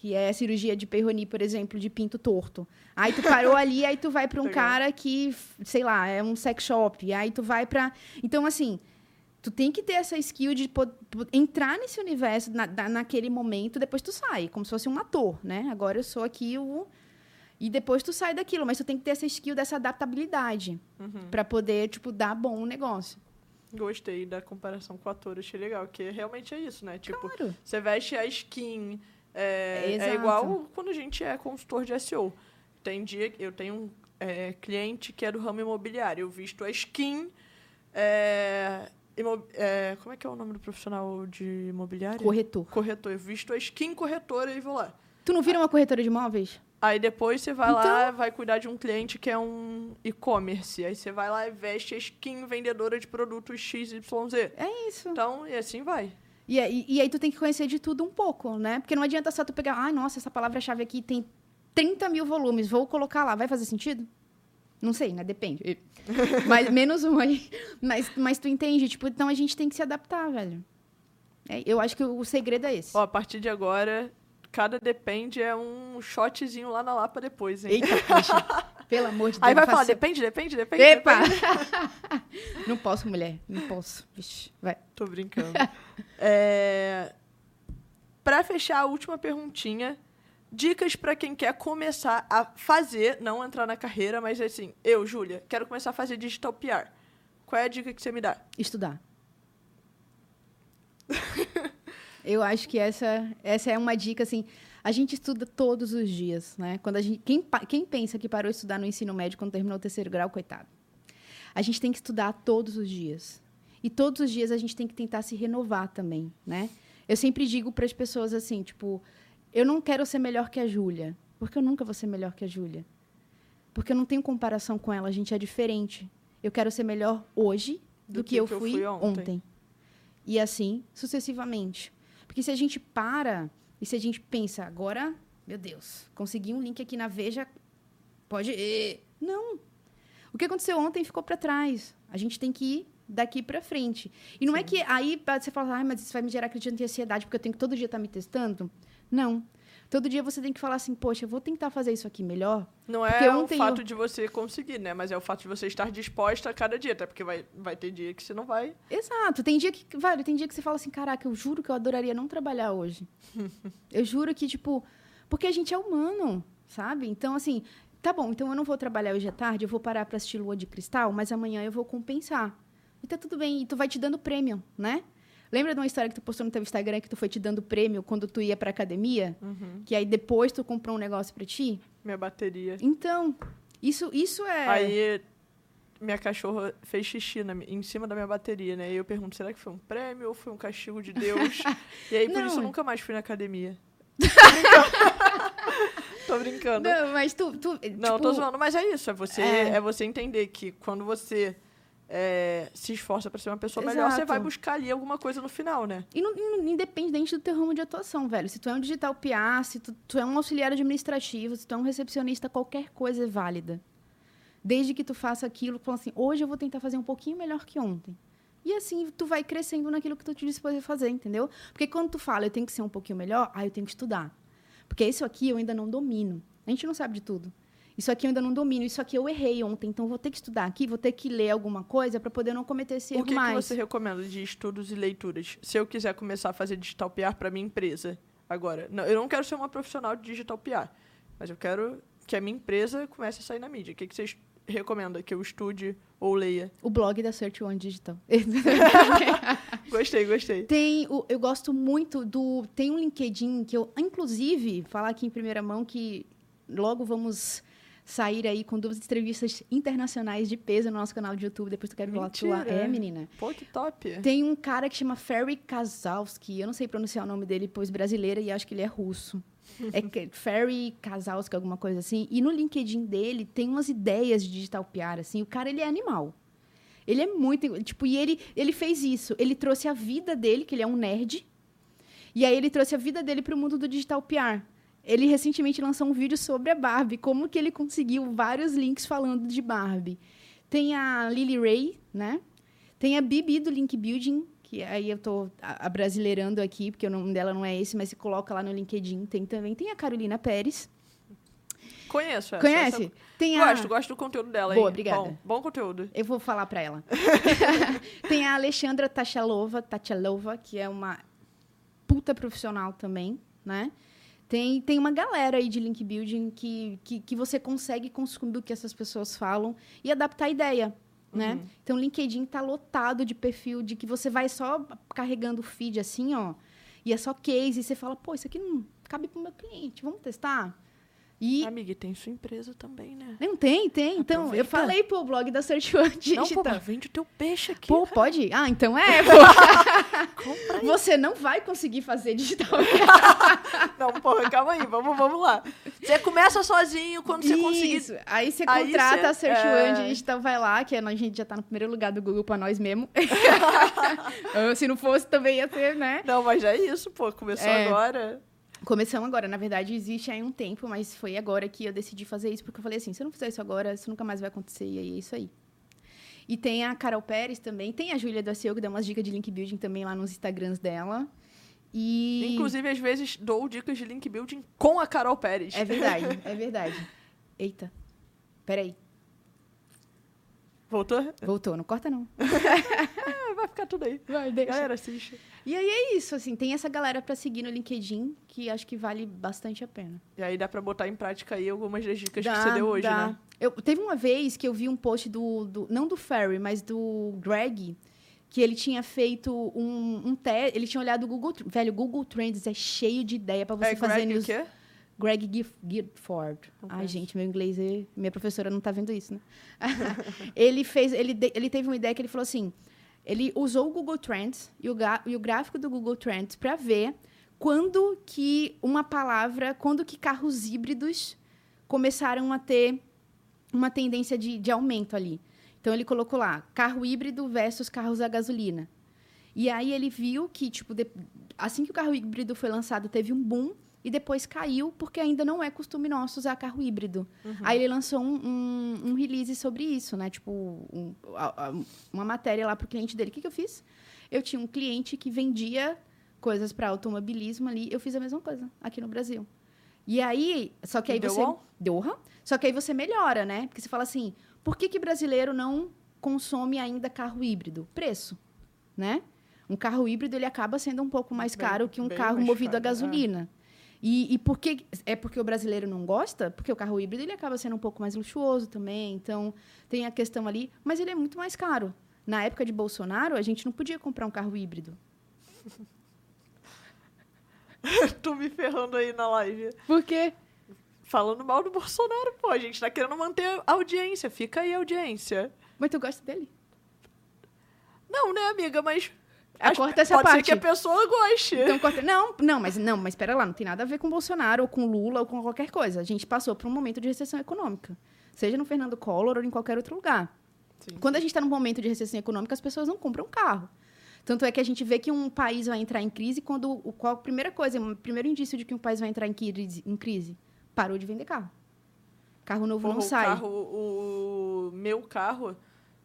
Que é cirurgia de Peyronie, por exemplo, de pinto torto. Aí tu parou ali, aí tu vai para um Legal. cara que, sei lá, é um sex shop. Aí tu vai para Então, assim, tu tem que ter essa skill de entrar nesse universo na, naquele momento, depois tu sai, como se fosse um ator, né? Agora eu sou aqui o. E depois tu sai daquilo, mas tu tem que ter essa skill dessa adaptabilidade Uhum. pra poder, tipo, dar bom o negócio. Gostei da comparação com o ator, achei legal, porque realmente é isso, né? Tipo, Claro. você veste a skin. É, é Exato. igual quando a gente é consultor de SEO. Tem dia que eu tenho um é, cliente que é do ramo imobiliário. Eu visto a skin. É, imo- é, como é que é o nome do profissional de imobiliário? Corretor. Corretor. Eu visto a skin corretora e vou lá. Tu não vira uma corretora de imóveis? Aí depois você vai Então- lá, vai cuidar de um cliente que é um e-commerce. Aí você vai lá e veste a skin vendedora de produtos XYZ. É isso. Então, e assim vai. E, aí- e aí tu tem que conhecer de tudo um pouco, né? Porque não adianta só tu pegar, ai, nossa, essa palavra-chave aqui tem 30 mil volumes, vou colocar lá. Vai fazer sentido? Não sei, né? Depende. mas menos um aí. Mas, mas tu entende, tipo, então a gente tem que se adaptar, velho. É, eu acho que o, o segredo é esse. Ó, a partir de agora, cada depende é um shotzinho lá na Lapa depois, hein? Eita. Pelo amor de Deus. Aí vai falar, depende, depende, depende. Epa! depende. não posso, mulher. Não posso. Vixe, vai. Tô brincando. é... Pra fechar a última perguntinha, dicas pra quem quer começar a fazer, não entrar na carreira, mas assim, eu, Júlia, quero começar a fazer digital PR. Qual é a dica que você me dá? Estudar. Eu acho que essa, essa é uma dica, assim, a gente estuda todos os dias, né? Quando a gente, quem, quem pensa que parou de estudar no ensino médio quando terminou o terceiro grau, coitado. A gente tem que estudar todos os dias. E todos os dias a gente tem que tentar se renovar também, né? Eu sempre digo para as pessoas assim, tipo, eu não quero ser melhor que a Júlia, porque eu nunca vou ser melhor que a Júlia. Porque eu não tenho comparação com ela, a gente é diferente. Eu quero ser melhor hoje do, do que, que, eu, que fui eu fui ontem. ontem. E assim, sucessivamente. Porque se a gente para e se a gente pensa, agora, meu Deus, consegui um link aqui na Veja, pode. Não. O que aconteceu ontem ficou para trás. A gente tem que ir daqui para frente. E não é Sim. é que aí você fala, ah, mas isso vai me gerar crise de ansiedade porque eu tenho que todo dia estar tá me testando. Não. Todo dia você tem que falar assim, poxa, eu vou tentar fazer isso aqui melhor. Não é o fato eu... de você conseguir, né? Mas é o fato de você estar disposta a cada dia, até porque vai, vai ter dia que você não vai. Exato. Tem dia que, vale, tem dia que você fala assim, caraca, eu juro que eu adoraria não trabalhar hoje. eu juro que, tipo, porque a gente é humano, sabe? Então, assim, tá bom, então eu não vou trabalhar hoje à tarde, eu vou parar para assistir Lua de Cristal, mas amanhã eu vou compensar. E tá tudo bem, e tu vai te dando prêmio, né? Lembra de uma história que tu postou no teu Instagram que tu foi te dando prêmio quando tu ia pra academia? Uhum. Que aí depois tu comprou um negócio pra ti? Minha bateria. Então, isso, isso é. Aí minha cachorra fez xixi na, em cima da minha bateria, né? E eu pergunto, será que foi um prêmio ou foi um castigo de Deus? e aí, por Não. isso, eu nunca mais fui na academia. tô brincando. Não, mas tu. tu Não, tipo... tô zoando, mas é isso. É você, é... é você entender que quando você é, se esforça para ser uma pessoa Exato. melhor, você vai buscar ali alguma coisa no final, né? E não, independente do teu ramo de atuação, velho. Se tu é um digital PR, se tu, tu é um auxiliar administrativo, se tu é um recepcionista, qualquer coisa é válida. Desde que tu faça aquilo, fala assim, hoje eu vou tentar fazer um pouquinho melhor que ontem. E assim, tu vai crescendo naquilo que tu te dispôs a fazer, entendeu? Porque quando tu fala, eu tenho que ser um pouquinho melhor, aí eu tenho que estudar. Porque isso aqui eu ainda não domino. A gente não sabe de tudo. Isso aqui eu ainda não domino, isso aqui eu errei ontem, então vou ter que estudar aqui, vou ter que ler alguma coisa para poder não cometer esse erro mais. O que, mais. que você recomenda de estudos e leituras? Se eu quiser começar a fazer digital PR para minha empresa agora, não, eu não quero ser uma profissional de digital PR, mas eu quero que a minha empresa comece a sair na mídia. O que, que vocês recomendam que eu estude ou leia? O blog da Search One Digital. gostei, gostei. Tem, o, eu gosto muito do. Tem um LinkedIn que eu, inclusive, falar aqui em primeira mão que logo vamos sair aí com duas entrevistas internacionais de peso no nosso canal de YouTube. Depois tu quer falar tua. É, menina. Pô, que top. Tem um cara que chama Ferry Kazalski. Eu não sei pronunciar o nome dele, pois brasileira, e acho que ele é russo. é Ferry Kazalski, alguma coisa assim. E no LinkedIn dele tem umas ideias de digital PR, assim. O cara, ele é animal. Ele é muito... Tipo, e ele, ele fez isso. Ele trouxe a vida dele, que ele é um nerd. E aí ele trouxe a vida dele para o mundo do digital PR. Ele recentemente lançou um vídeo sobre a Barbie, como que ele conseguiu vários links falando de Barbie. Tem a Lily Ray, né? Tem a Bibi do Link Building, que aí eu estou abrasileirando aqui, porque o nome dela não é esse, mas se coloca lá no LinkedIn. Tem também. Tem a Carolina Pérez. Conheço essa. Conhece? Essa... Tem a... Gosto, gosto do conteúdo dela. Boa, obrigada. Bom, bom conteúdo. Eu vou falar para ela. Tem a Alexandra Tachalova, Tachalova, que é uma puta profissional também, né? Tem, tem uma galera aí de link building que, que, que você consegue consumir o que essas pessoas falam e adaptar a ideia. Né? Uhum. Então, o LinkedIn está lotado de perfil de que você vai só carregando o feed assim, ó, e é só case, e você fala, pô, isso aqui não cabe para o meu cliente, vamos testar? E... Amiga, tem sua empresa também, né? Não, tem, tem. Então, Aproveita. eu falei pro blog da Search One Digital. Não, pô, vende o teu peixe aqui. Pô, pode? Ah, então é. Você não vai conseguir fazer digital. não, porra, calma aí, vamos, vamos lá. Você começa sozinho, quando você conseguir... Isso, aí você aí contrata você, a Search é... One Digital, vai lá, que a gente já tá no primeiro lugar do Google pra nós mesmo. Se não fosse, também ia ter, né? Não, mas já é isso, pô, começou é... agora... Começamos agora. Na verdade, existe aí um tempo, mas foi agora que eu decidi fazer isso, porque eu falei assim: se eu não fizer isso agora, isso nunca mais vai acontecer, e aí é isso aí. E tem a Carol Pérez também, tem a Júlia do SEO, que dá umas dicas de link building também lá nos Instagrams dela. E... Inclusive, às vezes, dou dicas de link building com a Carol Pérez. É verdade, é verdade. Eita, peraí. Voltou? Voltou, não corta não. vai ficar tudo aí. Vai, deixa. Galera, assiste. E aí é isso, assim, tem essa galera para seguir no LinkedIn que acho que vale bastante a pena. E aí dá para botar em prática aí algumas das dicas dá, que você deu hoje, dá. né? Eu, teve uma vez que eu vi um post do, do não do Ferry, mas do Greg, que ele tinha feito um, um teste, ele tinha olhado o Google, velho, Google Trends é cheio de ideia para você é fazer Greg news. O quê? Greg Gifford. Okay. Ai, gente, meu inglês, é, minha professora não está vendo isso, né? ele fez, ele, ele teve uma ideia que ele falou assim: ele usou o Google Trends e o, e o gráfico do Google Trends para ver quando que uma palavra, quando que carros híbridos começaram a ter uma tendência de, de aumento ali. Então ele colocou lá, carro híbrido versus carros a gasolina. E aí ele viu que, tipo, de, assim que o carro híbrido foi lançado, teve um boom e depois caiu porque ainda não é costume nosso usar carro híbrido. Uhum. Aí ele lançou um, um, um, release sobre isso, né? Tipo, um, uma matéria lá para o cliente dele. O que, que eu fiz? Eu tinha um cliente que vendia coisas para automobilismo ali. Eu fiz a mesma coisa aqui no Brasil. E aí, só que aí deu você. Deu, Só que aí você melhora, né? Porque você fala assim, por que, que brasileiro não consome ainda carro híbrido? Preço, né? Um carro híbrido ele acaba sendo um pouco mais bem, caro que um carro movido caro, a gasolina. É. E, e por que é porque o brasileiro não gosta? Porque o carro híbrido ele acaba sendo um pouco mais luxuoso também. Então tem a questão ali, mas ele é muito mais caro. Na época de Bolsonaro, a gente não podia comprar um carro híbrido. Tô me ferrando aí na live. Por quê? Falando mal do Bolsonaro, pô. A gente tá querendo manter a audiência. Fica aí a audiência. Mas tu gosta dele? Não, né, amiga? Mas Acho, corta essa pode parte. ser que a pessoa goste. Então, corta... Não, não, mas não, mas espera lá, não tem nada a ver com Bolsonaro ou com Lula ou com qualquer coisa. A gente passou por um momento de recessão econômica. Seja no Fernando Collor ou em qualquer outro lugar. Sim. Quando a gente está num momento de recessão econômica, as pessoas não compram carro. Tanto é que a gente vê que um país vai entrar em crise quando. Qual a primeira coisa, o primeiro indício de que um país vai entrar em crise? Em crise parou de vender carro. Carro novo Porra, não sai. Carro, o meu carro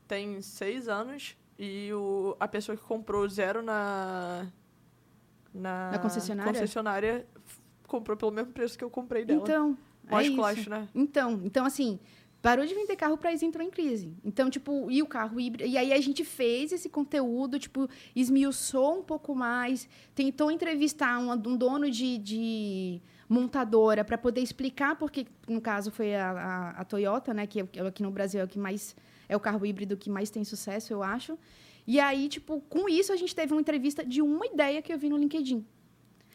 tem seis anos e o, a pessoa que comprou zero na, na, na concessionária? concessionária comprou pelo mesmo preço que eu comprei dela. Então, é isso. né? Então, então, assim, parou de vender carro, país entrou em crise. Então, tipo, e o carro híbrido? E aí a gente fez esse conteúdo, tipo, esmiuçou um pouco mais, tentou entrevistar um, um dono de, de montadora para poder explicar, porque, no caso, foi a, a, a Toyota, né, que aqui no Brasil é o que mais é o carro híbrido que mais tem sucesso, eu acho. E aí, tipo, com isso a gente teve uma entrevista de uma ideia que eu vi no LinkedIn.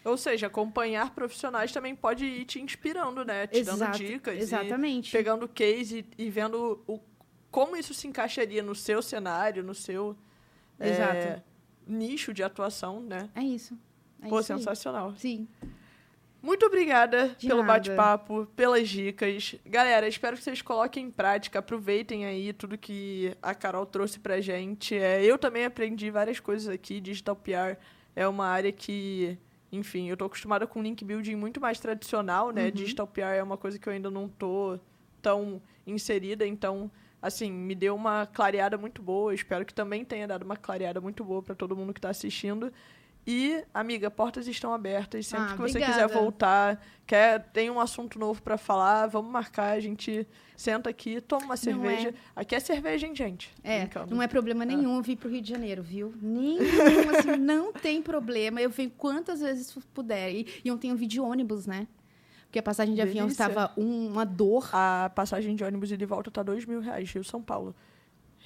Ou seja, acompanhar profissionais também pode ir te inspirando, né? Te Exato, dando dicas. Exatamente. pegando case e, e vendo o, como isso se encaixaria no seu cenário, no seu é, nicho de atuação, né? É isso. É Pô, isso sensacional. Aí. Sim. Muito obrigada De pelo bate-papo, pelas dicas. Galera, espero que vocês coloquem em prática, aproveitem aí tudo que a Carol trouxe pra gente. É, eu também aprendi várias coisas aqui. Digital PR é uma área que, enfim, eu tô acostumada com link building muito mais tradicional, né? Uhum. Digital PR é uma coisa que eu ainda não tô tão inserida, então, assim, me deu uma clareada muito boa. espero que também tenha dado uma clareada muito boa para todo mundo que está assistindo. E, amiga, portas estão abertas. Sempre ah, que você obrigada. quiser voltar, quer, tem um assunto novo para falar, vamos marcar, a gente senta aqui, toma uma cerveja. É. Aqui é cerveja, hein, gente? É, não é problema ah. nenhum ah. vir pro Rio de Janeiro, viu? Nenhum, assim, não tem problema. Eu venho quantas vezes puder. E, e ontem eu vi de ônibus, né? Porque a passagem de Delícia. avião estava um, uma dor. A passagem de ônibus e de volta tá dois mil reais, Rio São Paulo.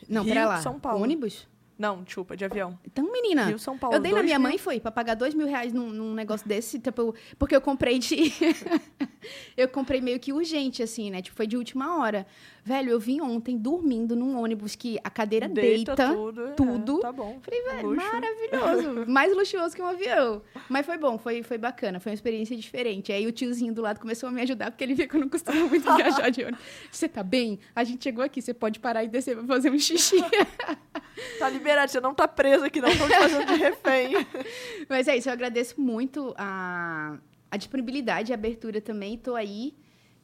Não, Rio, pera lá. São Paulo. Ônibus? Não, desculpa, de avião. Então, menina, Rio, São Paulo, eu dei na minha mil... mãe foi para pagar dois mil reais num, num negócio desse, tipo, porque eu comprei de. eu comprei meio que urgente, assim, né? Tipo, foi de última hora. Velho, eu vim ontem dormindo num ônibus que a cadeira deita, deita tudo. tudo. É, tá bom. Falei, velho, Luxo. maravilhoso. Mais luxuoso que um avião. Mas foi bom, foi, foi bacana, foi uma experiência diferente. Aí o tiozinho do lado começou a me ajudar, porque ele viu que eu não costumo muito viajar de ônibus. Você tá bem? A gente chegou aqui, você pode parar e descer pra fazer um xixi. tá liberado, você não tá preso aqui, não. Estão te fazendo de refém. Mas é isso, eu agradeço muito a, a disponibilidade, a abertura também. Tô aí.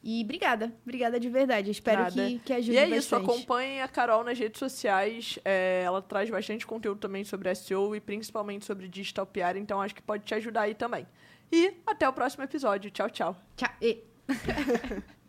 E obrigada, obrigada de verdade. Espero que, que ajude E é bastante. isso, acompanhem a Carol nas redes sociais. É, ela traz bastante conteúdo também sobre SEO e principalmente sobre digital PR, então acho que pode te ajudar aí também. E até o próximo episódio. Tchau, tchau. Tchau. E...